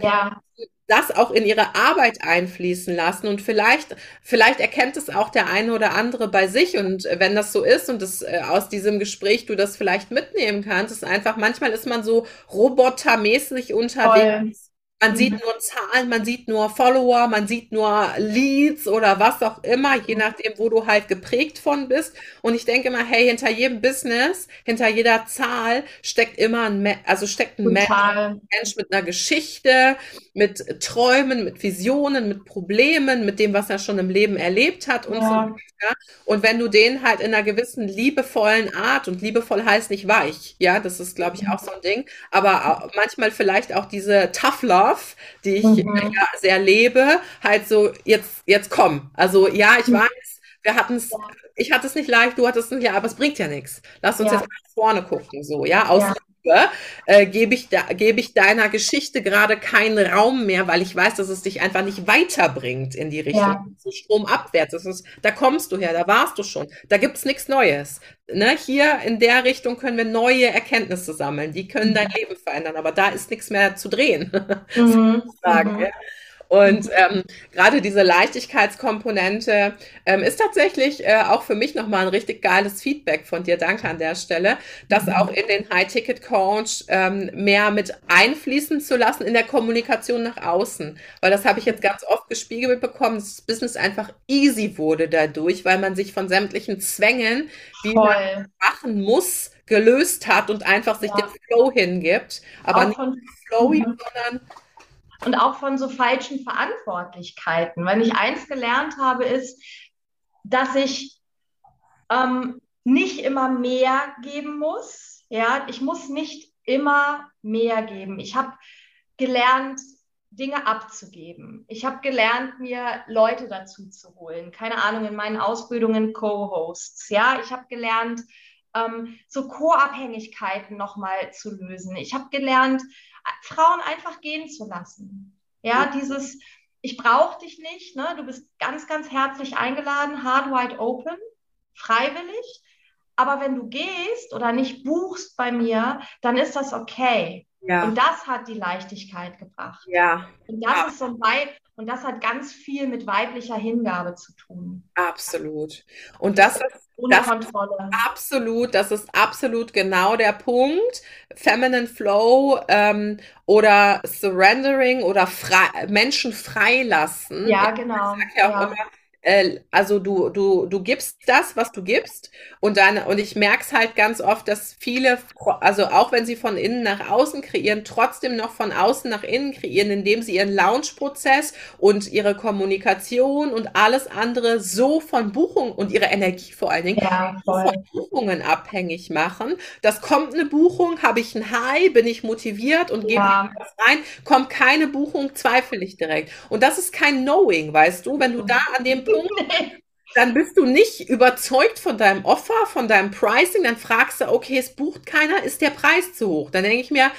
das auch in ihre Arbeit einfließen lassen. Und vielleicht, vielleicht erkennt es auch der eine oder andere bei sich. Und wenn das so ist und das äh, aus diesem Gespräch du das vielleicht mitnehmen kannst, ist einfach, manchmal ist man so robotermäßig unterwegs. Man sieht mhm. nur Zahlen, man sieht nur Follower, man sieht nur Leads oder was auch immer, je mhm. nachdem, wo du halt geprägt von bist. Und ich denke immer, hey, hinter jedem Business, hinter jeder Zahl steckt immer ein, also steckt ein Mensch, Mensch mit einer Geschichte, mit Träumen, mit Visionen, mit Problemen, mit dem, was er schon im Leben erlebt hat und ja. so weiter. Und wenn du den halt in einer gewissen liebevollen Art und liebevoll heißt nicht weich, ja, das ist, glaube ich, auch so ein Ding, aber manchmal vielleicht auch diese Tough Love, Dorf, die ich mhm. ja, sehr lebe, halt so, jetzt, jetzt komm. Also ja, ich mhm. weiß, wir hatten es, ich hatte es nicht leicht, du hattest es nicht, ja, aber es bringt ja nichts. Lass uns ja. jetzt nach vorne gucken, so, ja, aus Liebe äh, gebe ich, da, gebe ich deiner Geschichte gerade keinen Raum mehr, weil ich weiß, dass es dich einfach nicht weiterbringt in die Richtung. Ja. Stromabwärts. Das ist, da kommst du her, da warst du schon. Da gibt es nichts Neues. Ne? Hier in der Richtung können wir neue Erkenntnisse sammeln. Die können dein Leben verändern, aber da ist nichts mehr zu drehen. Mhm. sozusagen. Mhm. Ja. Und ähm, gerade diese Leichtigkeitskomponente ähm, ist tatsächlich äh, auch für mich nochmal ein richtig geiles Feedback von dir. Danke an der Stelle, das mhm. auch in den High-Ticket-Coach ähm, mehr mit einfließen zu lassen in der Kommunikation nach außen. Weil das habe ich jetzt ganz oft gespiegelt bekommen, dass das Business einfach easy wurde dadurch, weil man sich von sämtlichen Zwängen, die Voll. man machen muss, gelöst hat und einfach sich ja. dem Flow hingibt. Aber auch nicht flowy, mhm. sondern und auch von so falschen Verantwortlichkeiten. Wenn ich eins gelernt habe, ist, dass ich ähm, nicht immer mehr geben muss. Ja, ich muss nicht immer mehr geben. Ich habe gelernt, Dinge abzugeben. Ich habe gelernt, mir Leute dazu zu holen. Keine Ahnung, in meinen Ausbildungen Co-Hosts. Ja, ich habe gelernt, ähm, so Co-Abhängigkeiten nochmal zu lösen. Ich habe gelernt, Frauen einfach gehen zu lassen. Ja, dieses, ich brauche dich nicht, ne? du bist ganz, ganz herzlich eingeladen, hard wide open, freiwillig. Aber wenn du gehst oder nicht buchst bei mir, dann ist das okay. Ja. Und das hat die Leichtigkeit gebracht. Ja. Und das ja. ist so ein Weib und das hat ganz viel mit weiblicher Hingabe zu tun. Absolut. Und das ist ohne das Kontrolle. absolut, das ist absolut genau der Punkt. Feminine Flow ähm, oder Surrendering oder frei, Menschen freilassen. Ja, genau. Ich sag ja auch ja. immer, äh, also du, du, du gibst das, was du gibst und dann, und ich merke es halt ganz oft, dass viele, also auch wenn sie von innen nach außen kreieren, trotzdem noch von außen nach innen kreieren, indem sie ihren Launch-Prozess und ihre Kommunikation und alles andere so von Buchungen und ihre Energie vor allen Dingen ja, von Buchungen abhängig machen. Das kommt eine Buchung, habe ich ein High, bin ich motiviert und ja. gebe was rein, kommt keine Buchung, zweifle ich direkt. Und das ist kein Knowing, weißt du, wenn du da an dem dann bist du nicht überzeugt von deinem Offer, von deinem Pricing, dann fragst du, okay, es bucht keiner, ist der Preis zu hoch? Dann denke ich mir,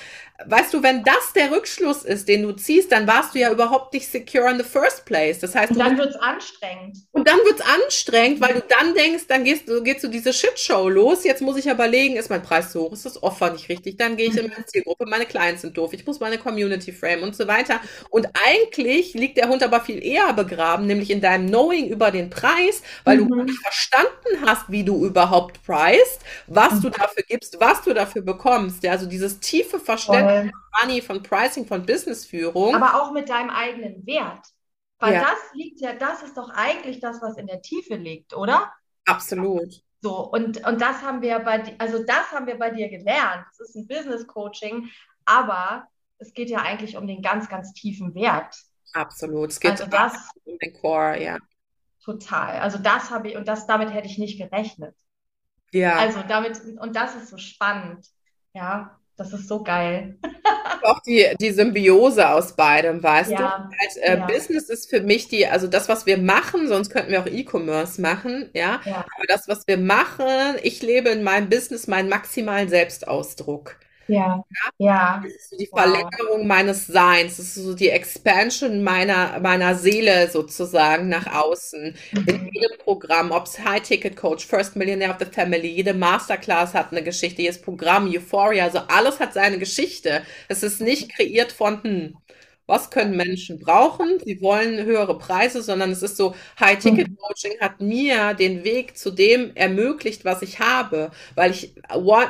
weißt du, wenn das der Rückschluss ist, den du ziehst, dann warst du ja überhaupt nicht secure in the first place. Das heißt, und dann wird es anstrengend. Und dann wird es anstrengend, weil du dann denkst, dann gehst du, geht so diese Shitshow los. Jetzt muss ich überlegen, ist mein Preis zu hoch, ist das Offer nicht richtig? Dann gehe ich in meine Zielgruppe, meine Clients sind doof, ich muss meine Community frame und so weiter. Und eigentlich liegt der Hund aber viel eher begraben, nämlich in deinem Knowing über den Preis, weil mhm. du nicht verstanden hast, wie du überhaupt preist, was mhm. du dafür gibst, was du dafür bekommst. Ja, also dieses tiefe Verständnis von Money, von Pricing, von Businessführung. Aber auch mit deinem eigenen Wert. Weil ja. das liegt ja, das ist doch eigentlich das, was in der Tiefe liegt, oder? Absolut. So, und, und das haben wir bei also das haben wir bei dir gelernt. Das ist ein Business Coaching, aber es geht ja eigentlich um den ganz, ganz tiefen Wert. Absolut. Es geht also das, um den Core, ja. Total. Also das habe ich, und das damit hätte ich nicht gerechnet. Ja. Also damit, und das ist so spannend. Ja. Das ist so geil. Auch die, die Symbiose aus beidem, weißt ja, du? Halt, äh, ja. Business ist für mich die, also das, was wir machen, sonst könnten wir auch E-Commerce machen, ja? ja. Aber das, was wir machen, ich lebe in meinem Business meinen maximalen Selbstausdruck. Ja, ja. Das ist so die Verlängerung wow. meines Seins. Das ist so die Expansion meiner, meiner Seele sozusagen nach außen. Mhm. In jedem Programm, ob es High Ticket Coach, First Millionaire of the Family, jede Masterclass hat eine Geschichte, jedes Programm, Euphoria, also alles hat seine Geschichte. Es ist nicht kreiert von, hm, was können Menschen brauchen. Sie wollen höhere Preise, sondern es ist so, High-Ticket-Coaching hat mir den Weg zu dem ermöglicht, was ich habe, weil ich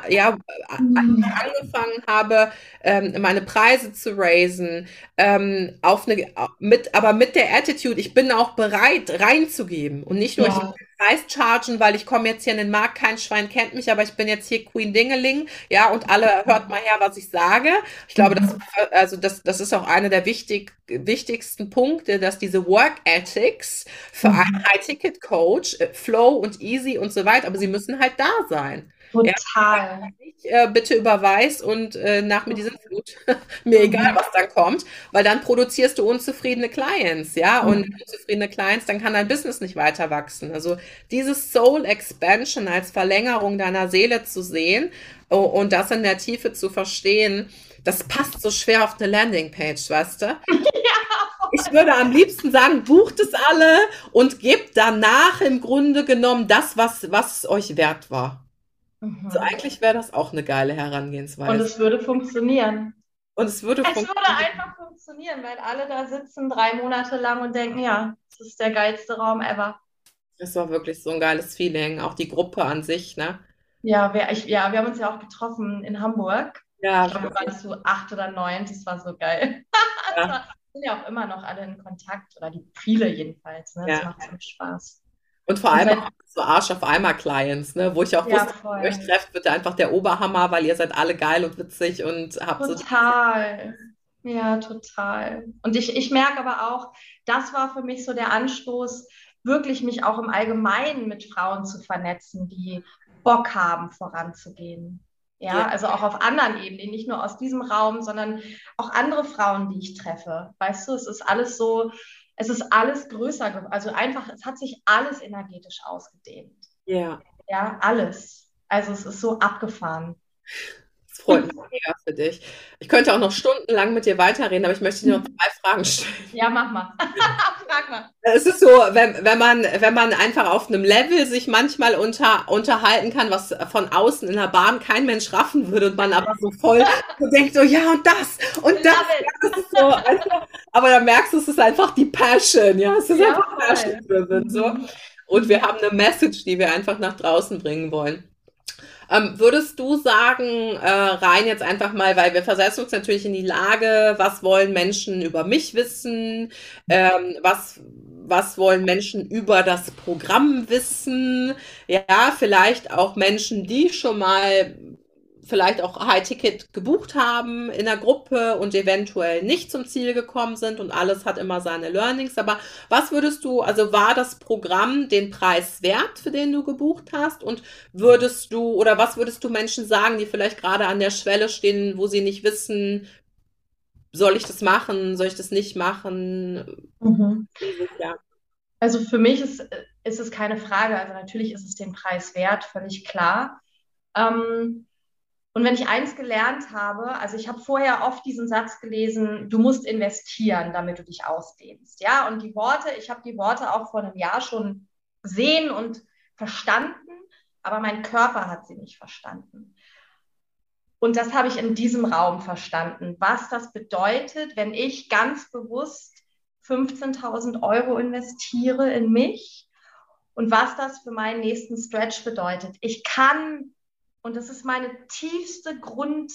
ja, mhm. angefangen habe, ähm, meine Preise zu raisen, ähm, auf eine, mit, aber mit der Attitude, ich bin auch bereit reinzugeben und nicht nur, ja. ich Preis chargen, weil ich komme jetzt hier in den Markt, kein Schwein kennt mich, aber ich bin jetzt hier Queen Dingeling, ja, und alle hört mal her, was ich sage. Ich glaube, das, mhm. also das, das ist auch einer der wichtig, wichtigsten Punkte, dass diese Work Ethics für mhm. einen High-Ticket-Coach, äh, Flow und Easy und so weiter, aber sie müssen halt da sein. Total. Ja, äh, bitte überweis und äh, nach mir diese Flut. mir egal, was dann kommt, weil dann produzierst du unzufriedene Clients, ja, und mhm. unzufriedene Clients, dann kann dein Business nicht weiter wachsen. Also dieses Soul Expansion als Verlängerung deiner Seele zu sehen oh, und das in der Tiefe zu verstehen, das passt so schwer auf eine Landingpage, weißt du? Ja. Ich würde am liebsten sagen, bucht es alle und gebt danach im Grunde genommen das, was, was euch wert war. Mhm. Also eigentlich wäre das auch eine geile Herangehensweise. Und es würde funktionieren. Und es würde Es würde einfach funktionieren, weil alle da sitzen drei Monate lang und denken, ja, das ist der geilste Raum ever. Das war wirklich so ein geiles Feeling. Auch die Gruppe an sich, ne? Ja, wir, ich, ja, wir haben uns ja auch getroffen in Hamburg. Ja, ich glaube, wir waren so acht oder neun, das war so geil. Ja. war, sind ja auch immer noch alle in Kontakt, oder die viele jedenfalls. Ne? Das ja. macht so Spaß. Und vor allem auch so Arsch auf einmal Clients, ne? wo ich auch ja, wusste, wenn ihr euch trefft, wird einfach der Oberhammer, weil ihr seid alle geil und witzig und habt total. so. Total. Ja, total. Und ich, ich merke aber auch, das war für mich so der Anstoß, wirklich mich auch im Allgemeinen mit Frauen zu vernetzen, die Bock haben, voranzugehen. Ja, ja, also auch auf anderen Ebenen, nicht nur aus diesem Raum, sondern auch andere Frauen, die ich treffe. Weißt du, es ist alles so, es ist alles größer, also einfach, es hat sich alles energetisch ausgedehnt. Ja. Ja, alles. Also es ist so abgefahren. Freut mich mega für dich. Ich könnte auch noch stundenlang mit dir weiterreden, aber ich möchte dir noch zwei Fragen stellen. Ja, mach mal. Frag mal. Es ist so, wenn, wenn, man, wenn man einfach auf einem Level sich manchmal unter, unterhalten kann, was von außen in der Bahn kein Mensch raffen würde und man aber so voll so denkt, so ja und das und das. das ist so, also, aber dann merkst du, es ist einfach die Passion, ja. Es ist ja, einfach Passion driven, so. Und wir haben eine Message, die wir einfach nach draußen bringen wollen. Ähm, würdest du sagen, äh, rein jetzt einfach mal, weil wir versetzen uns natürlich in die Lage, was wollen Menschen über mich wissen, ähm, was was wollen Menschen über das Programm wissen? Ja, vielleicht auch Menschen, die schon mal vielleicht auch High-Ticket gebucht haben in der Gruppe und eventuell nicht zum Ziel gekommen sind und alles hat immer seine Learnings. Aber was würdest du, also war das Programm den Preis wert, für den du gebucht hast? Und würdest du, oder was würdest du Menschen sagen, die vielleicht gerade an der Schwelle stehen, wo sie nicht wissen, soll ich das machen, soll ich das nicht machen? Mhm. Ja. Also für mich ist, ist es keine Frage. Also natürlich ist es den Preis wert, völlig klar. Ähm, und wenn ich eins gelernt habe, also ich habe vorher oft diesen Satz gelesen, du musst investieren, damit du dich ausdehnst. Ja, und die Worte, ich habe die Worte auch vor einem Jahr schon gesehen und verstanden, aber mein Körper hat sie nicht verstanden. Und das habe ich in diesem Raum verstanden, was das bedeutet, wenn ich ganz bewusst 15.000 Euro investiere in mich und was das für meinen nächsten Stretch bedeutet. Ich kann und das ist meine tiefste Grund,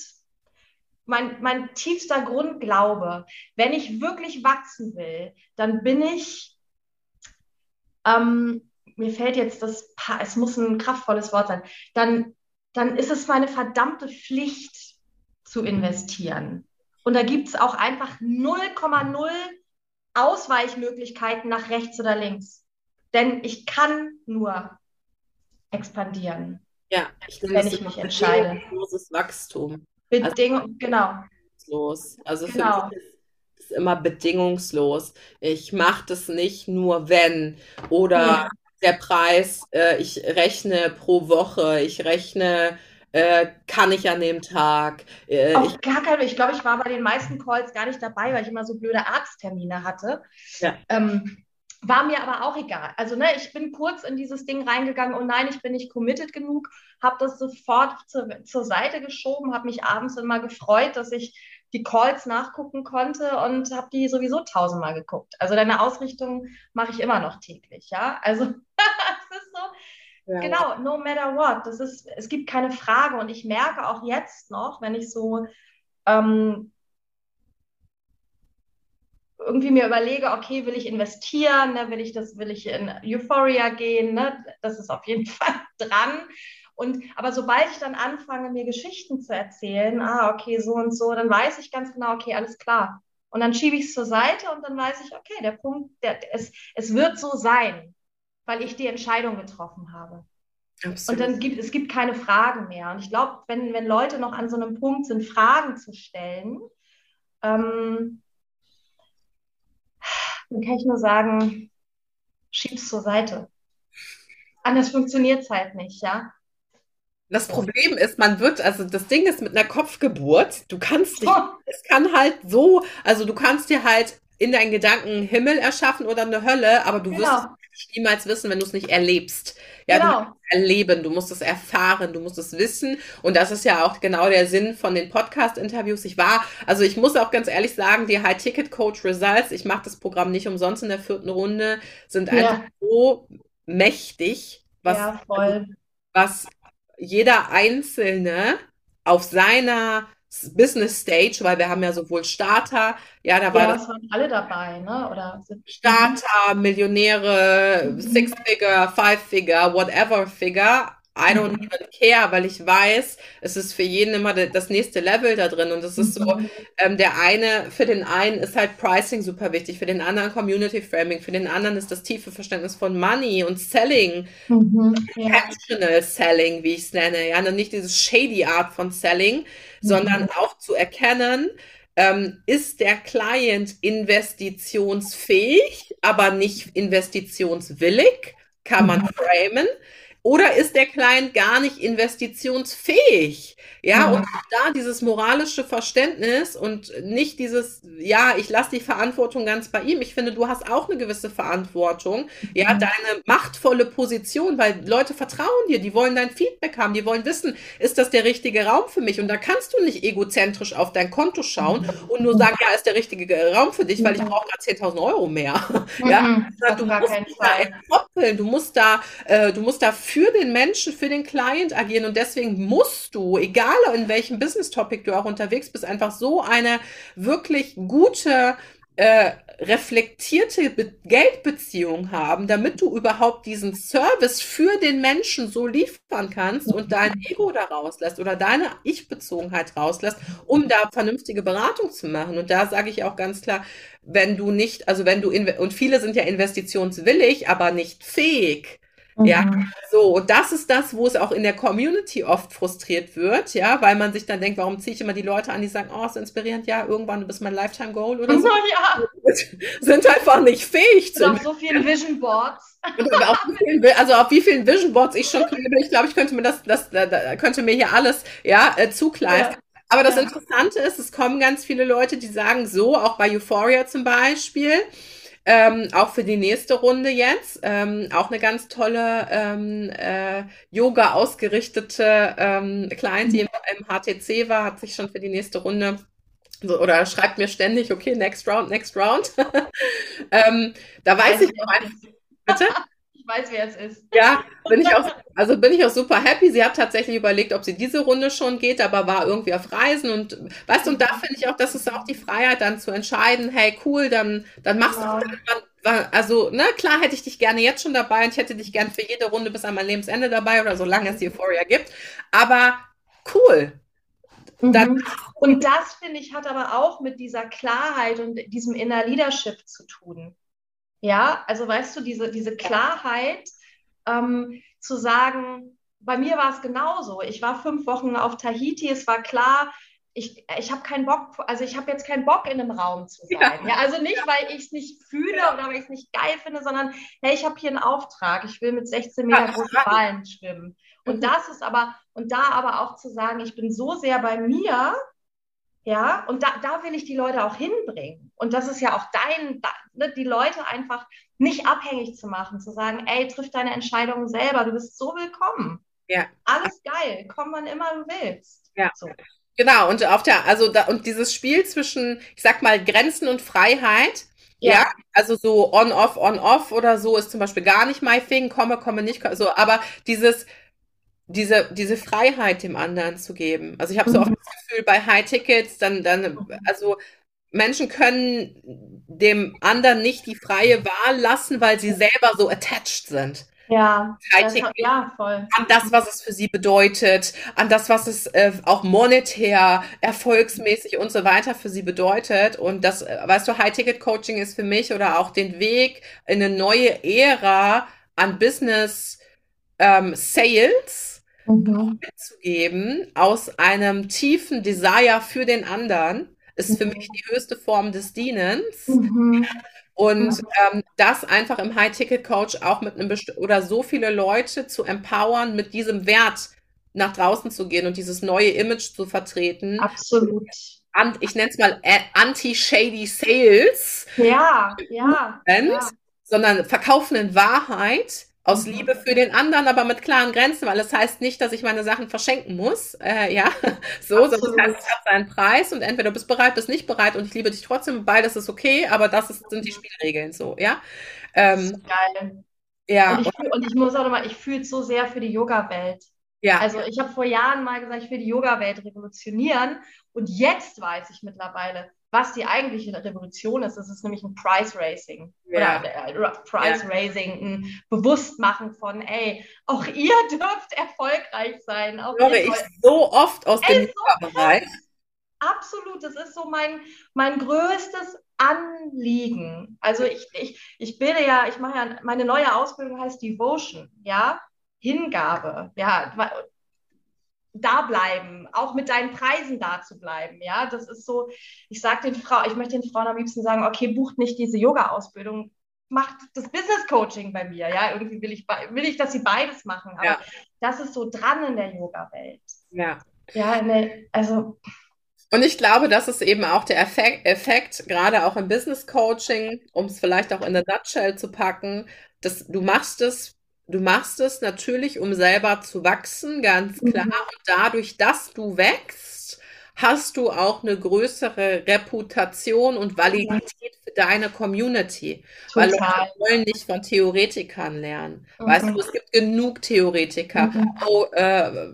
mein, mein tiefster Grundglaube. Wenn ich wirklich wachsen will, dann bin ich, ähm, mir fällt jetzt das, es muss ein kraftvolles Wort sein, dann, dann ist es meine verdammte Pflicht zu investieren. Und da gibt es auch einfach 0,0 Ausweichmöglichkeiten nach rechts oder links. Denn ich kann nur expandieren. Ja, ich wenn ich mich entscheide. Bedingungsloses Wachstum. Bedingung, also, genau. Bedingungslos. Also genau. für mich ist es immer bedingungslos. Ich mache das nicht nur wenn oder ja. der Preis, äh, ich rechne pro Woche, ich rechne äh, kann ich an dem Tag. Äh, Auf ich, gar keinen Ich glaube, ich war bei den meisten Calls gar nicht dabei, weil ich immer so blöde Arzttermine hatte. Ja. Ähm, war mir aber auch egal. Also ne, ich bin kurz in dieses Ding reingegangen und nein, ich bin nicht committed genug, habe das sofort zu, zur Seite geschoben, habe mich abends immer gefreut, dass ich die Calls nachgucken konnte und habe die sowieso tausendmal geguckt. Also deine Ausrichtung mache ich immer noch täglich, ja. Also es ist so, ja. genau, no matter what. Das ist, es gibt keine Frage und ich merke auch jetzt noch, wenn ich so ähm, irgendwie mir überlege, okay, will ich investieren, ne, will ich das, will ich in Euphoria gehen, ne, das ist auf jeden Fall dran. Und aber sobald ich dann anfange, mir Geschichten zu erzählen, ah, okay, so und so, dann weiß ich ganz genau, okay, alles klar. Und dann schiebe ich es zur Seite und dann weiß ich, okay, der Punkt, der, es, es wird so sein, weil ich die Entscheidung getroffen habe. Absolut. Und dann gibt es gibt keine Fragen mehr. Und ich glaube, wenn, wenn Leute noch an so einem Punkt sind, Fragen zu stellen, ähm, dann kann ich nur sagen, schieb's zur Seite. Anders funktioniert es halt nicht, ja. Das Problem ist, man wird, also das Ding ist mit einer Kopfgeburt, du kannst nicht, oh. es kann halt so, also du kannst dir halt in deinen Gedanken Himmel erschaffen oder eine Hölle, aber du genau. wirst es niemals wissen, wenn du es nicht erlebst. Ja, genau. du musst es erleben, du musst es erfahren, du musst es wissen. Und das ist ja auch genau der Sinn von den Podcast-Interviews. Ich war, also ich muss auch ganz ehrlich sagen, die High Ticket Coach Results, ich mache das Programm nicht umsonst in der vierten Runde, sind ja. einfach so mächtig, was, ja, was jeder Einzelne auf seiner Business Stage, weil wir haben ja sowohl Starter, ja, da ja, war das waren alle dabei, ne? Oder Starter, Millionäre, mhm. Six-Figure, Five-Figure, whatever Figure, I don't mhm. even care, weil ich weiß, es ist für jeden immer das nächste Level da drin. Und es ist so, mhm. ähm, der eine, für den einen ist halt Pricing super wichtig, für den anderen Community Framing, für den anderen ist das tiefe Verständnis von Money und Selling, mhm, intentional Selling, wie ich es nenne. Ja, nicht diese shady Art von Selling. Sondern auch zu erkennen, ähm, ist der Client investitionsfähig, aber nicht investitionswillig, kann man mhm. framen. Oder ist der Client gar nicht investitionsfähig? Ja, mhm. und da dieses moralische Verständnis und nicht dieses, ja, ich lasse die Verantwortung ganz bei ihm. Ich finde, du hast auch eine gewisse Verantwortung. Ja, mhm. deine machtvolle Position, weil Leute vertrauen dir, die wollen dein Feedback haben, die wollen wissen, ist das der richtige Raum für mich? Und da kannst du nicht egozentrisch auf dein Konto schauen mhm. und nur sagen, ja, ist der richtige Raum für dich, weil ich mhm. brauche gerade 10.000 Euro mehr. Ja, mhm. du musst da entkoppeln, du musst da, äh, du musst da für den Menschen, für den Client agieren und deswegen musst du, egal in welchem Business-Topic du auch unterwegs bist, einfach so eine wirklich gute äh, reflektierte Be Geldbeziehung haben, damit du überhaupt diesen Service für den Menschen so liefern kannst und dein Ego da rauslässt oder deine Ich-Bezogenheit rauslässt, um da vernünftige Beratung zu machen. Und da sage ich auch ganz klar, wenn du nicht, also wenn du, und viele sind ja investitionswillig, aber nicht fähig, ja, mhm. so, und das ist das, wo es auch in der Community oft frustriert wird, ja, weil man sich dann denkt, warum ziehe ich immer die Leute an, die sagen, oh, ist inspirierend, ja, irgendwann, du bist mein Lifetime-Goal oder so. Ja. Sind einfach nicht fähig zu. Auf so vielen Vision Boards. auf vielen, also auf wie vielen Vision Boards ich schon ich glaube, ich könnte mir das, das, da, könnte mir hier alles, ja, äh, zugleiten. Ja. Aber das ja. Interessante ist, es kommen ganz viele Leute, die sagen so, auch bei Euphoria zum Beispiel, ähm, auch für die nächste Runde jetzt. Ähm, auch eine ganz tolle ähm, äh, Yoga ausgerichtete ähm, Client, die im, im HTC war, hat sich schon für die nächste Runde so, oder schreibt mir ständig, okay, next round, next round. ähm, da weiß ich noch einfach. Bitte? Ich weiß, wer es ist. Ja, bin ich auch, also bin ich auch super happy. Sie hat tatsächlich überlegt, ob sie diese Runde schon geht, aber war irgendwie auf Reisen und weißt du, und da finde ich auch, das ist auch die Freiheit, dann zu entscheiden, hey, cool, dann, dann machst ja. du dann, also, ne, klar hätte ich dich gerne jetzt schon dabei und ich hätte dich gern für jede Runde bis an mein Lebensende dabei oder solange es die Euphoria gibt. Aber cool. Dann, mhm. und das, finde ich, hat aber auch mit dieser Klarheit und diesem Inner Leadership zu tun. Ja, also weißt du, diese, diese Klarheit ähm, zu sagen, bei mir war es genauso. Ich war fünf Wochen auf Tahiti, es war klar, ich, ich habe keinen Bock, also ich habe jetzt keinen Bock in einem Raum zu sein. Ja. ja also nicht, weil ich es nicht fühle oder weil ich es nicht geil finde, sondern hey, ich habe hier einen Auftrag, ich will mit 16 Meter großen Ballen schwimmen. Und mhm. das ist aber, und da aber auch zu sagen, ich bin so sehr bei mir, ja, und da, da will ich die Leute auch hinbringen. Und das ist ja auch dein, ne, die Leute einfach nicht abhängig zu machen, zu sagen, ey, triff deine Entscheidungen selber, du bist so willkommen. Ja. Alles geil, komm wann immer du willst. Ja. So. Genau, und auf der, also da, und dieses Spiel zwischen, ich sag mal, Grenzen und Freiheit, ja, ja also so on-off, on-off oder so ist zum Beispiel gar nicht my thing, komme, komme nicht, so, aber dieses, diese, diese Freiheit dem anderen zu geben. Also ich habe so oft mhm. das Gefühl, bei High Tickets, dann, dann, also Menschen können dem anderen nicht die freie Wahl lassen, weil sie selber so attached sind. Ja, das, ja, voll. An das, was es für sie bedeutet, an das, was es äh, auch monetär, erfolgsmäßig und so weiter für sie bedeutet. Und das, äh, weißt du, High-Ticket-Coaching ist für mich oder auch den Weg in eine neue Ära an Business ähm, Sales mhm. zu geben, aus einem tiefen Desire für den anderen ist für mich die höchste Form des Dienens. Mhm. Und ähm, das einfach im High-Ticket-Coach auch mit einem Best oder so viele Leute zu empowern, mit diesem Wert nach draußen zu gehen und dieses neue Image zu vertreten. Absolut. ich nenne es mal Anti-Shady Sales. Ja, ja, ja. Sondern verkaufen in Wahrheit aus mhm. Liebe für den anderen, aber mit klaren Grenzen, weil es das heißt nicht, dass ich meine Sachen verschenken muss. Äh, ja, so, Absolut. sondern es hat seinen Preis und entweder du bist bereit, bist nicht bereit und ich liebe dich trotzdem, beides ist okay, aber das ist, sind die Spielregeln so, ja. Ähm, geil. Ja. Und ich, und ich muss auch nochmal, ich fühle es so sehr für die Yoga-Welt. Ja. Also ich habe vor Jahren mal gesagt, ich will die Yoga-Welt revolutionieren und jetzt weiß ich mittlerweile, was die eigentliche Revolution ist. Das ist nämlich ein Price Racing ja. oder äh, Price ja. Raising, ein Bewusstmachen von, ey, auch ihr dürft erfolgreich sein. Auch Höre ich so oft aus dem so Bereich. Absolut, das ist so mein, mein größtes Anliegen. Also ich, ich, ich bilde ja, ich mache ja, meine neue Ausbildung heißt Devotion, ja, Hingabe, ja, da bleiben, auch mit deinen Preisen da zu bleiben. Ja, das ist so, ich sage den Frauen, ich möchte den Frauen am liebsten sagen, okay, bucht nicht diese Yoga-Ausbildung, macht das Business Coaching bei mir. Ja, irgendwie will ich, will ich, dass sie beides machen. Aber ja. das ist so dran in der Yoga-Welt. Ja. Ja, ne, also. Und ich glaube, das ist eben auch der Effekt, Effekt gerade auch im Business Coaching, um es vielleicht auch in eine Nutshell zu packen, dass du machst es Du machst es natürlich, um selber zu wachsen, ganz klar. Mhm. Und dadurch, dass du wächst, hast du auch eine größere Reputation und Validität für deine Community. Total. Weil Leute wollen nicht von Theoretikern lernen. Mhm. Weißt du, es gibt genug Theoretiker. Mhm. Oh, äh,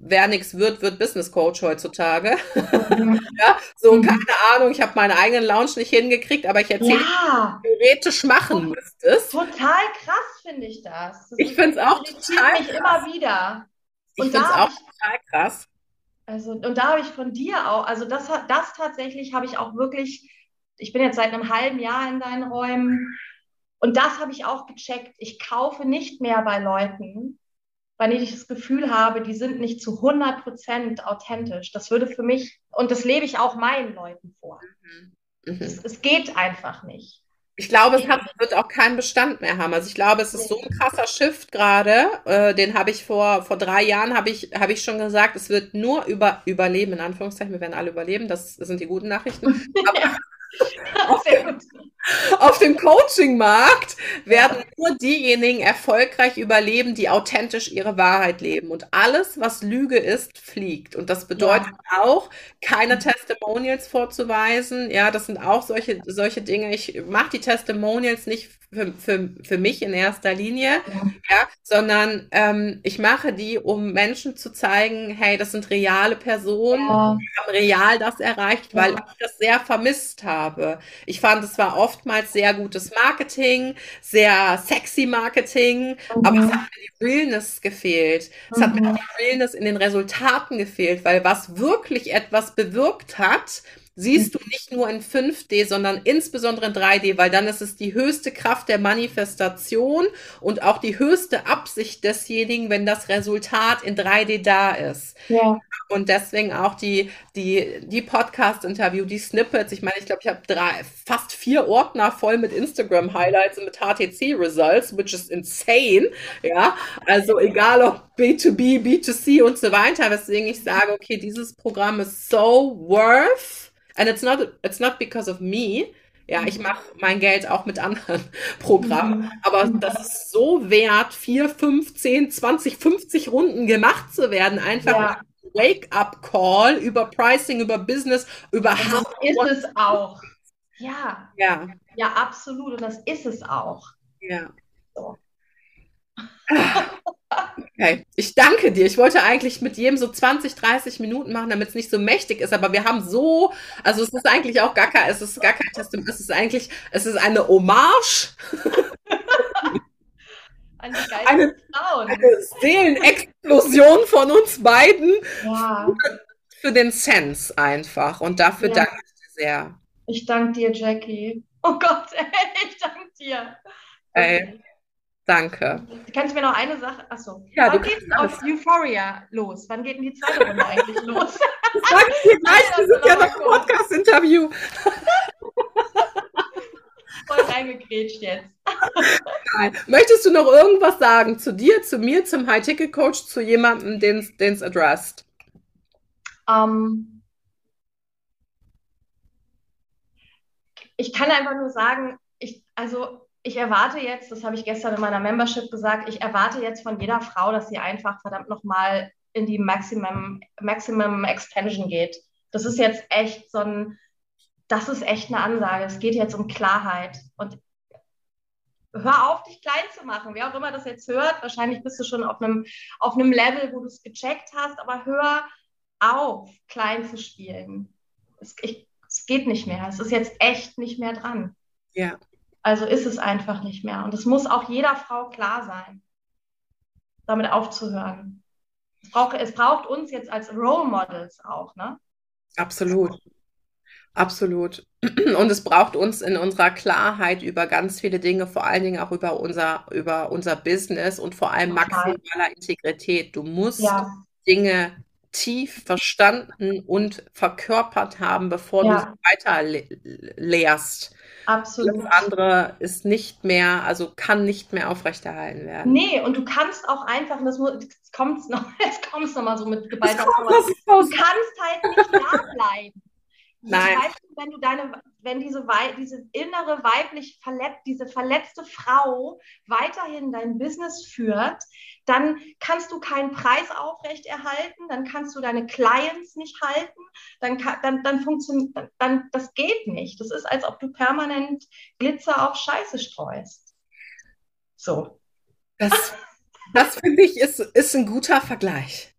wer nichts wird, wird Business Coach heutzutage. Mhm. ja, so, mhm. keine Ahnung, ich habe meinen eigenen Lounge nicht hingekriegt, aber ich erzähle, ja. theoretisch machen müsstest. Total krass finde ich das. das ich finde es auch total krass. immer wieder. Ich finde es auch total krass. Also, und da habe ich von dir auch, also das, das tatsächlich habe ich auch wirklich, ich bin jetzt seit einem halben Jahr in deinen Räumen und das habe ich auch gecheckt. Ich kaufe nicht mehr bei Leuten, weil ich das Gefühl habe, die sind nicht zu 100 Prozent authentisch. Das würde für mich, und das lebe ich auch meinen Leuten vor. Mhm. Mhm. Es, es geht einfach nicht. Ich glaube, es hat, wird auch keinen Bestand mehr haben. Also ich glaube, es ist so ein krasser Shift gerade. Äh, den habe ich vor, vor drei Jahren, habe ich, habe ich schon gesagt, es wird nur über Überleben, in Anführungszeichen, wir werden alle überleben, das sind die guten Nachrichten. Aber, auf, dem, auf dem Coaching-Markt werden nur diejenigen erfolgreich überleben, die authentisch ihre Wahrheit leben. Und alles, was Lüge ist, fliegt. Und das bedeutet ja. auch, keine Testimonials vorzuweisen. Ja, das sind auch solche, solche Dinge. Ich mache die Testimonials nicht für, für, für mich in erster Linie, ja, ja sondern ähm, ich mache die, um Menschen zu zeigen, hey, das sind reale Personen, ja. die haben real das erreicht, weil ich das sehr vermisst habe. Ich fand, es war oftmals sehr gutes Marketing, sehr sexy Marketing, mhm. aber es hat mir die Realness gefehlt. Es mhm. hat mir die Realness in den Resultaten gefehlt, weil was wirklich etwas bewirkt hat, siehst du nicht nur in 5D, sondern insbesondere in 3D, weil dann ist es die höchste Kraft der Manifestation und auch die höchste Absicht desjenigen, wenn das Resultat in 3D da ist. Ja. Und deswegen auch die, die, die Podcast-Interview, die Snippets. Ich meine, ich glaube, ich habe drei, fast vier Ordner voll mit Instagram-Highlights und mit HTC-Results, which is insane. Ja, also egal ob B2B, B2C und so weiter, weswegen ich sage, okay, dieses Programm ist so worth And it's not, it's not because of me. Ja, ich mache mein Geld auch mit anderen Programmen. Mhm. Aber das ist so wert, vier, fünf, zehn, zwanzig, fünfzig Runden gemacht zu werden, einfach ja. Wake-up-Call über Pricing, über Business, über Und das ist es auch. Ja. Ja. Ja, absolut. Und das ist es auch. Ja. So. Okay, ich danke dir. Ich wollte eigentlich mit jedem so 20, 30 Minuten machen, damit es nicht so mächtig ist, aber wir haben so, also es ist eigentlich auch gar kein, es ist gar kein Testament, es ist eigentlich, es ist eine Hommage. Eine, eine, eine Seelenexplosion von uns beiden ja. für den Sense einfach. Und dafür Ja. danke ich dir sehr. Ich danke dir, Jackie. Oh Gott, ich danke dir. Ey, danke. Kannst du mir noch eine Sache? Achso. Ja, Wann kannst alles. auf Euphoria los? Wann geht denn die zweite Runde eigentlich los? Das sag ich dir gleich, wir sind ja noch im Podcast-Interview. Voll reingegrätscht jetzt. Nein. Möchtest du noch irgendwas sagen zu dir, zu mir, zum High-Ticket-Coach, zu jemandem, den es addressed? Ähm, ich kann einfach nur sagen, ich, also ich erwarte jetzt, das habe ich gestern in meiner Membership gesagt, ich erwarte jetzt von jeder Frau, dass sie einfach verdammt nochmal in die Maximum, Maximum Expansion geht. Das ist jetzt echt so ein, das ist echt eine Ansage. Es geht jetzt um Klarheit. Und hör auf, dich klein zu machen. Wer auch immer das jetzt hört, wahrscheinlich bist du schon auf einem, auf einem Level, wo du es gecheckt hast, aber hör auf, klein zu spielen. Es, ich, es geht nicht mehr. Es ist jetzt echt nicht mehr dran. Ja. Also ist es einfach nicht mehr. Und es muss auch jeder Frau klar sein, damit aufzuhören. Es braucht, es braucht uns jetzt als Role Models auch, ne? Absolut. Absolut. Und es braucht uns in unserer Klarheit über ganz viele Dinge, vor allen Dingen auch über unser, über unser Business und vor allem maximaler Integrität. Du musst Ja, Dinge tief verstanden und verkörpert haben, bevor du Ja. sie weiter le lehrst. Absolut. andere ist nicht mehr, also kann nicht mehr aufrechterhalten werden. Nee, und du kannst auch einfach, und das muss, jetzt kommt's noch, jetzt kommt's noch mal so mit Das kommt Haus. Du kannst halt nicht da bleiben. Nein. Weißt du, wenn du deine, wenn diese, Wei- diese innere weiblich verletzt, diese verletzte Frau weiterhin dein Business führt, dann kannst du keinen Preis aufrechterhalten, dann kannst du deine Clients nicht halten, dann, kann- dann, dann funktioniert, dann, dann, das geht nicht. Das ist, als ob du permanent Glitzer auf Scheiße streust. So. Das, das finde ich ist, ist ein guter Vergleich.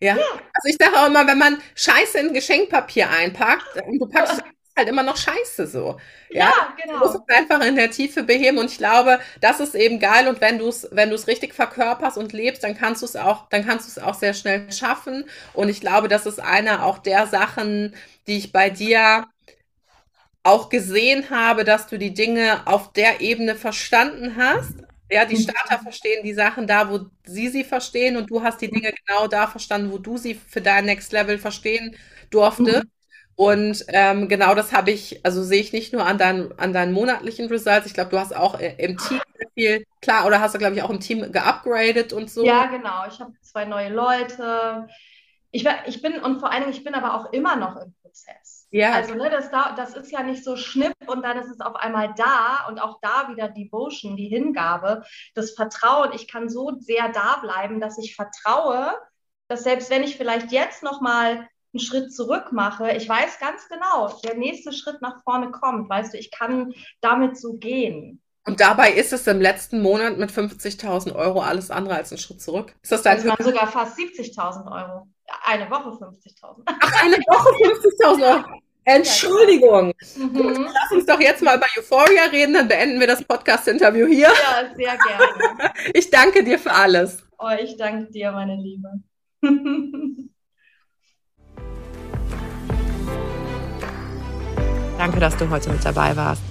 Ja. Also ich sage auch immer, wenn man Scheiße in Geschenkpapier einpackt und du packst halt immer noch Scheiße so. Ja. Ja, Du musst genau. es einfach in der Tiefe beheben und ich glaube, das ist eben geil und wenn du es, wenn du es richtig verkörperst und lebst, dann kannst du es auch, dann kannst du es auch sehr schnell schaffen und ich glaube, das ist eine auch der Sachen, die ich bei dir auch gesehen habe, dass du die Dinge auf der Ebene verstanden hast. Ja, die Mhm. Starter verstehen die Sachen da, wo sie sie verstehen und du hast die Dinge genau da verstanden, wo du sie für dein Next Level verstehen durfte. Mhm. Und ähm, genau das habe ich, also sehe ich nicht nur an deinen, an deinen monatlichen Results. Ich glaube, du hast auch äh, im Team sehr viel, klar, oder hast du, glaube ich, auch im Team geupgradet und so. Ja, genau. Ich habe zwei neue Leute. Ich, ich bin, und vor allen Dingen, ich bin aber auch immer noch im Prozess. Ja. Also, ne, das, da, das ist ja nicht so schnipp und dann ist es auf einmal da und auch da wieder Devotion, die Hingabe, das Vertrauen. Ich kann so sehr da bleiben, dass ich vertraue, dass selbst wenn ich vielleicht jetzt nochmal einen Schritt zurück mache, ich weiß ganz genau, der nächste Schritt nach vorne kommt. Weißt du, ich kann damit so gehen. Und dabei ist es im letzten Monat mit 50.000 Euro alles andere als ein Schritt zurück. Ist das dein Das waren sogar fast 70.000 Euro. Eine Woche 50.000. Ach, eine Woche 50.000 Euro. Entschuldigung. Gut, Mhm. lass uns doch jetzt mal über Euphoria reden, dann beenden wir das Podcast-Interview hier. Ja, sehr gerne. Ich danke dir für alles. Oh, ich danke dir, meine Liebe. Danke, dass du heute mit dabei warst.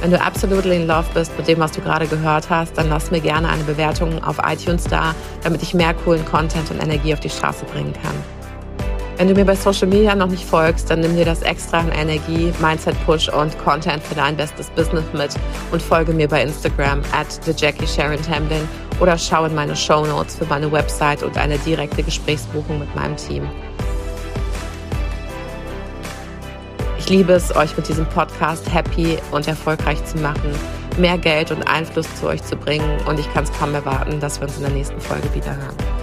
Wenn du absolutely in love bist mit dem, was du gerade gehört hast, dann lass mir gerne eine Bewertung auf iTunes da, damit ich mehr coolen Content und Energie auf die Straße bringen kann. Wenn du mir bei Social Media noch nicht folgst, dann nimm dir das extra an Energie, Mindset Push und Content für dein bestes Business mit und folge mir bei Instagram at TheJackieSharonTamblin oder schau in meine Show Notes für meine Website und eine direkte Gesprächsbuchung mit meinem Team. Ich liebe es, euch mit diesem Podcast happy und erfolgreich zu machen, mehr Geld und Einfluss zu euch zu bringen und ich kann es kaum erwarten, dass wir uns in der nächsten Folge wieder hören.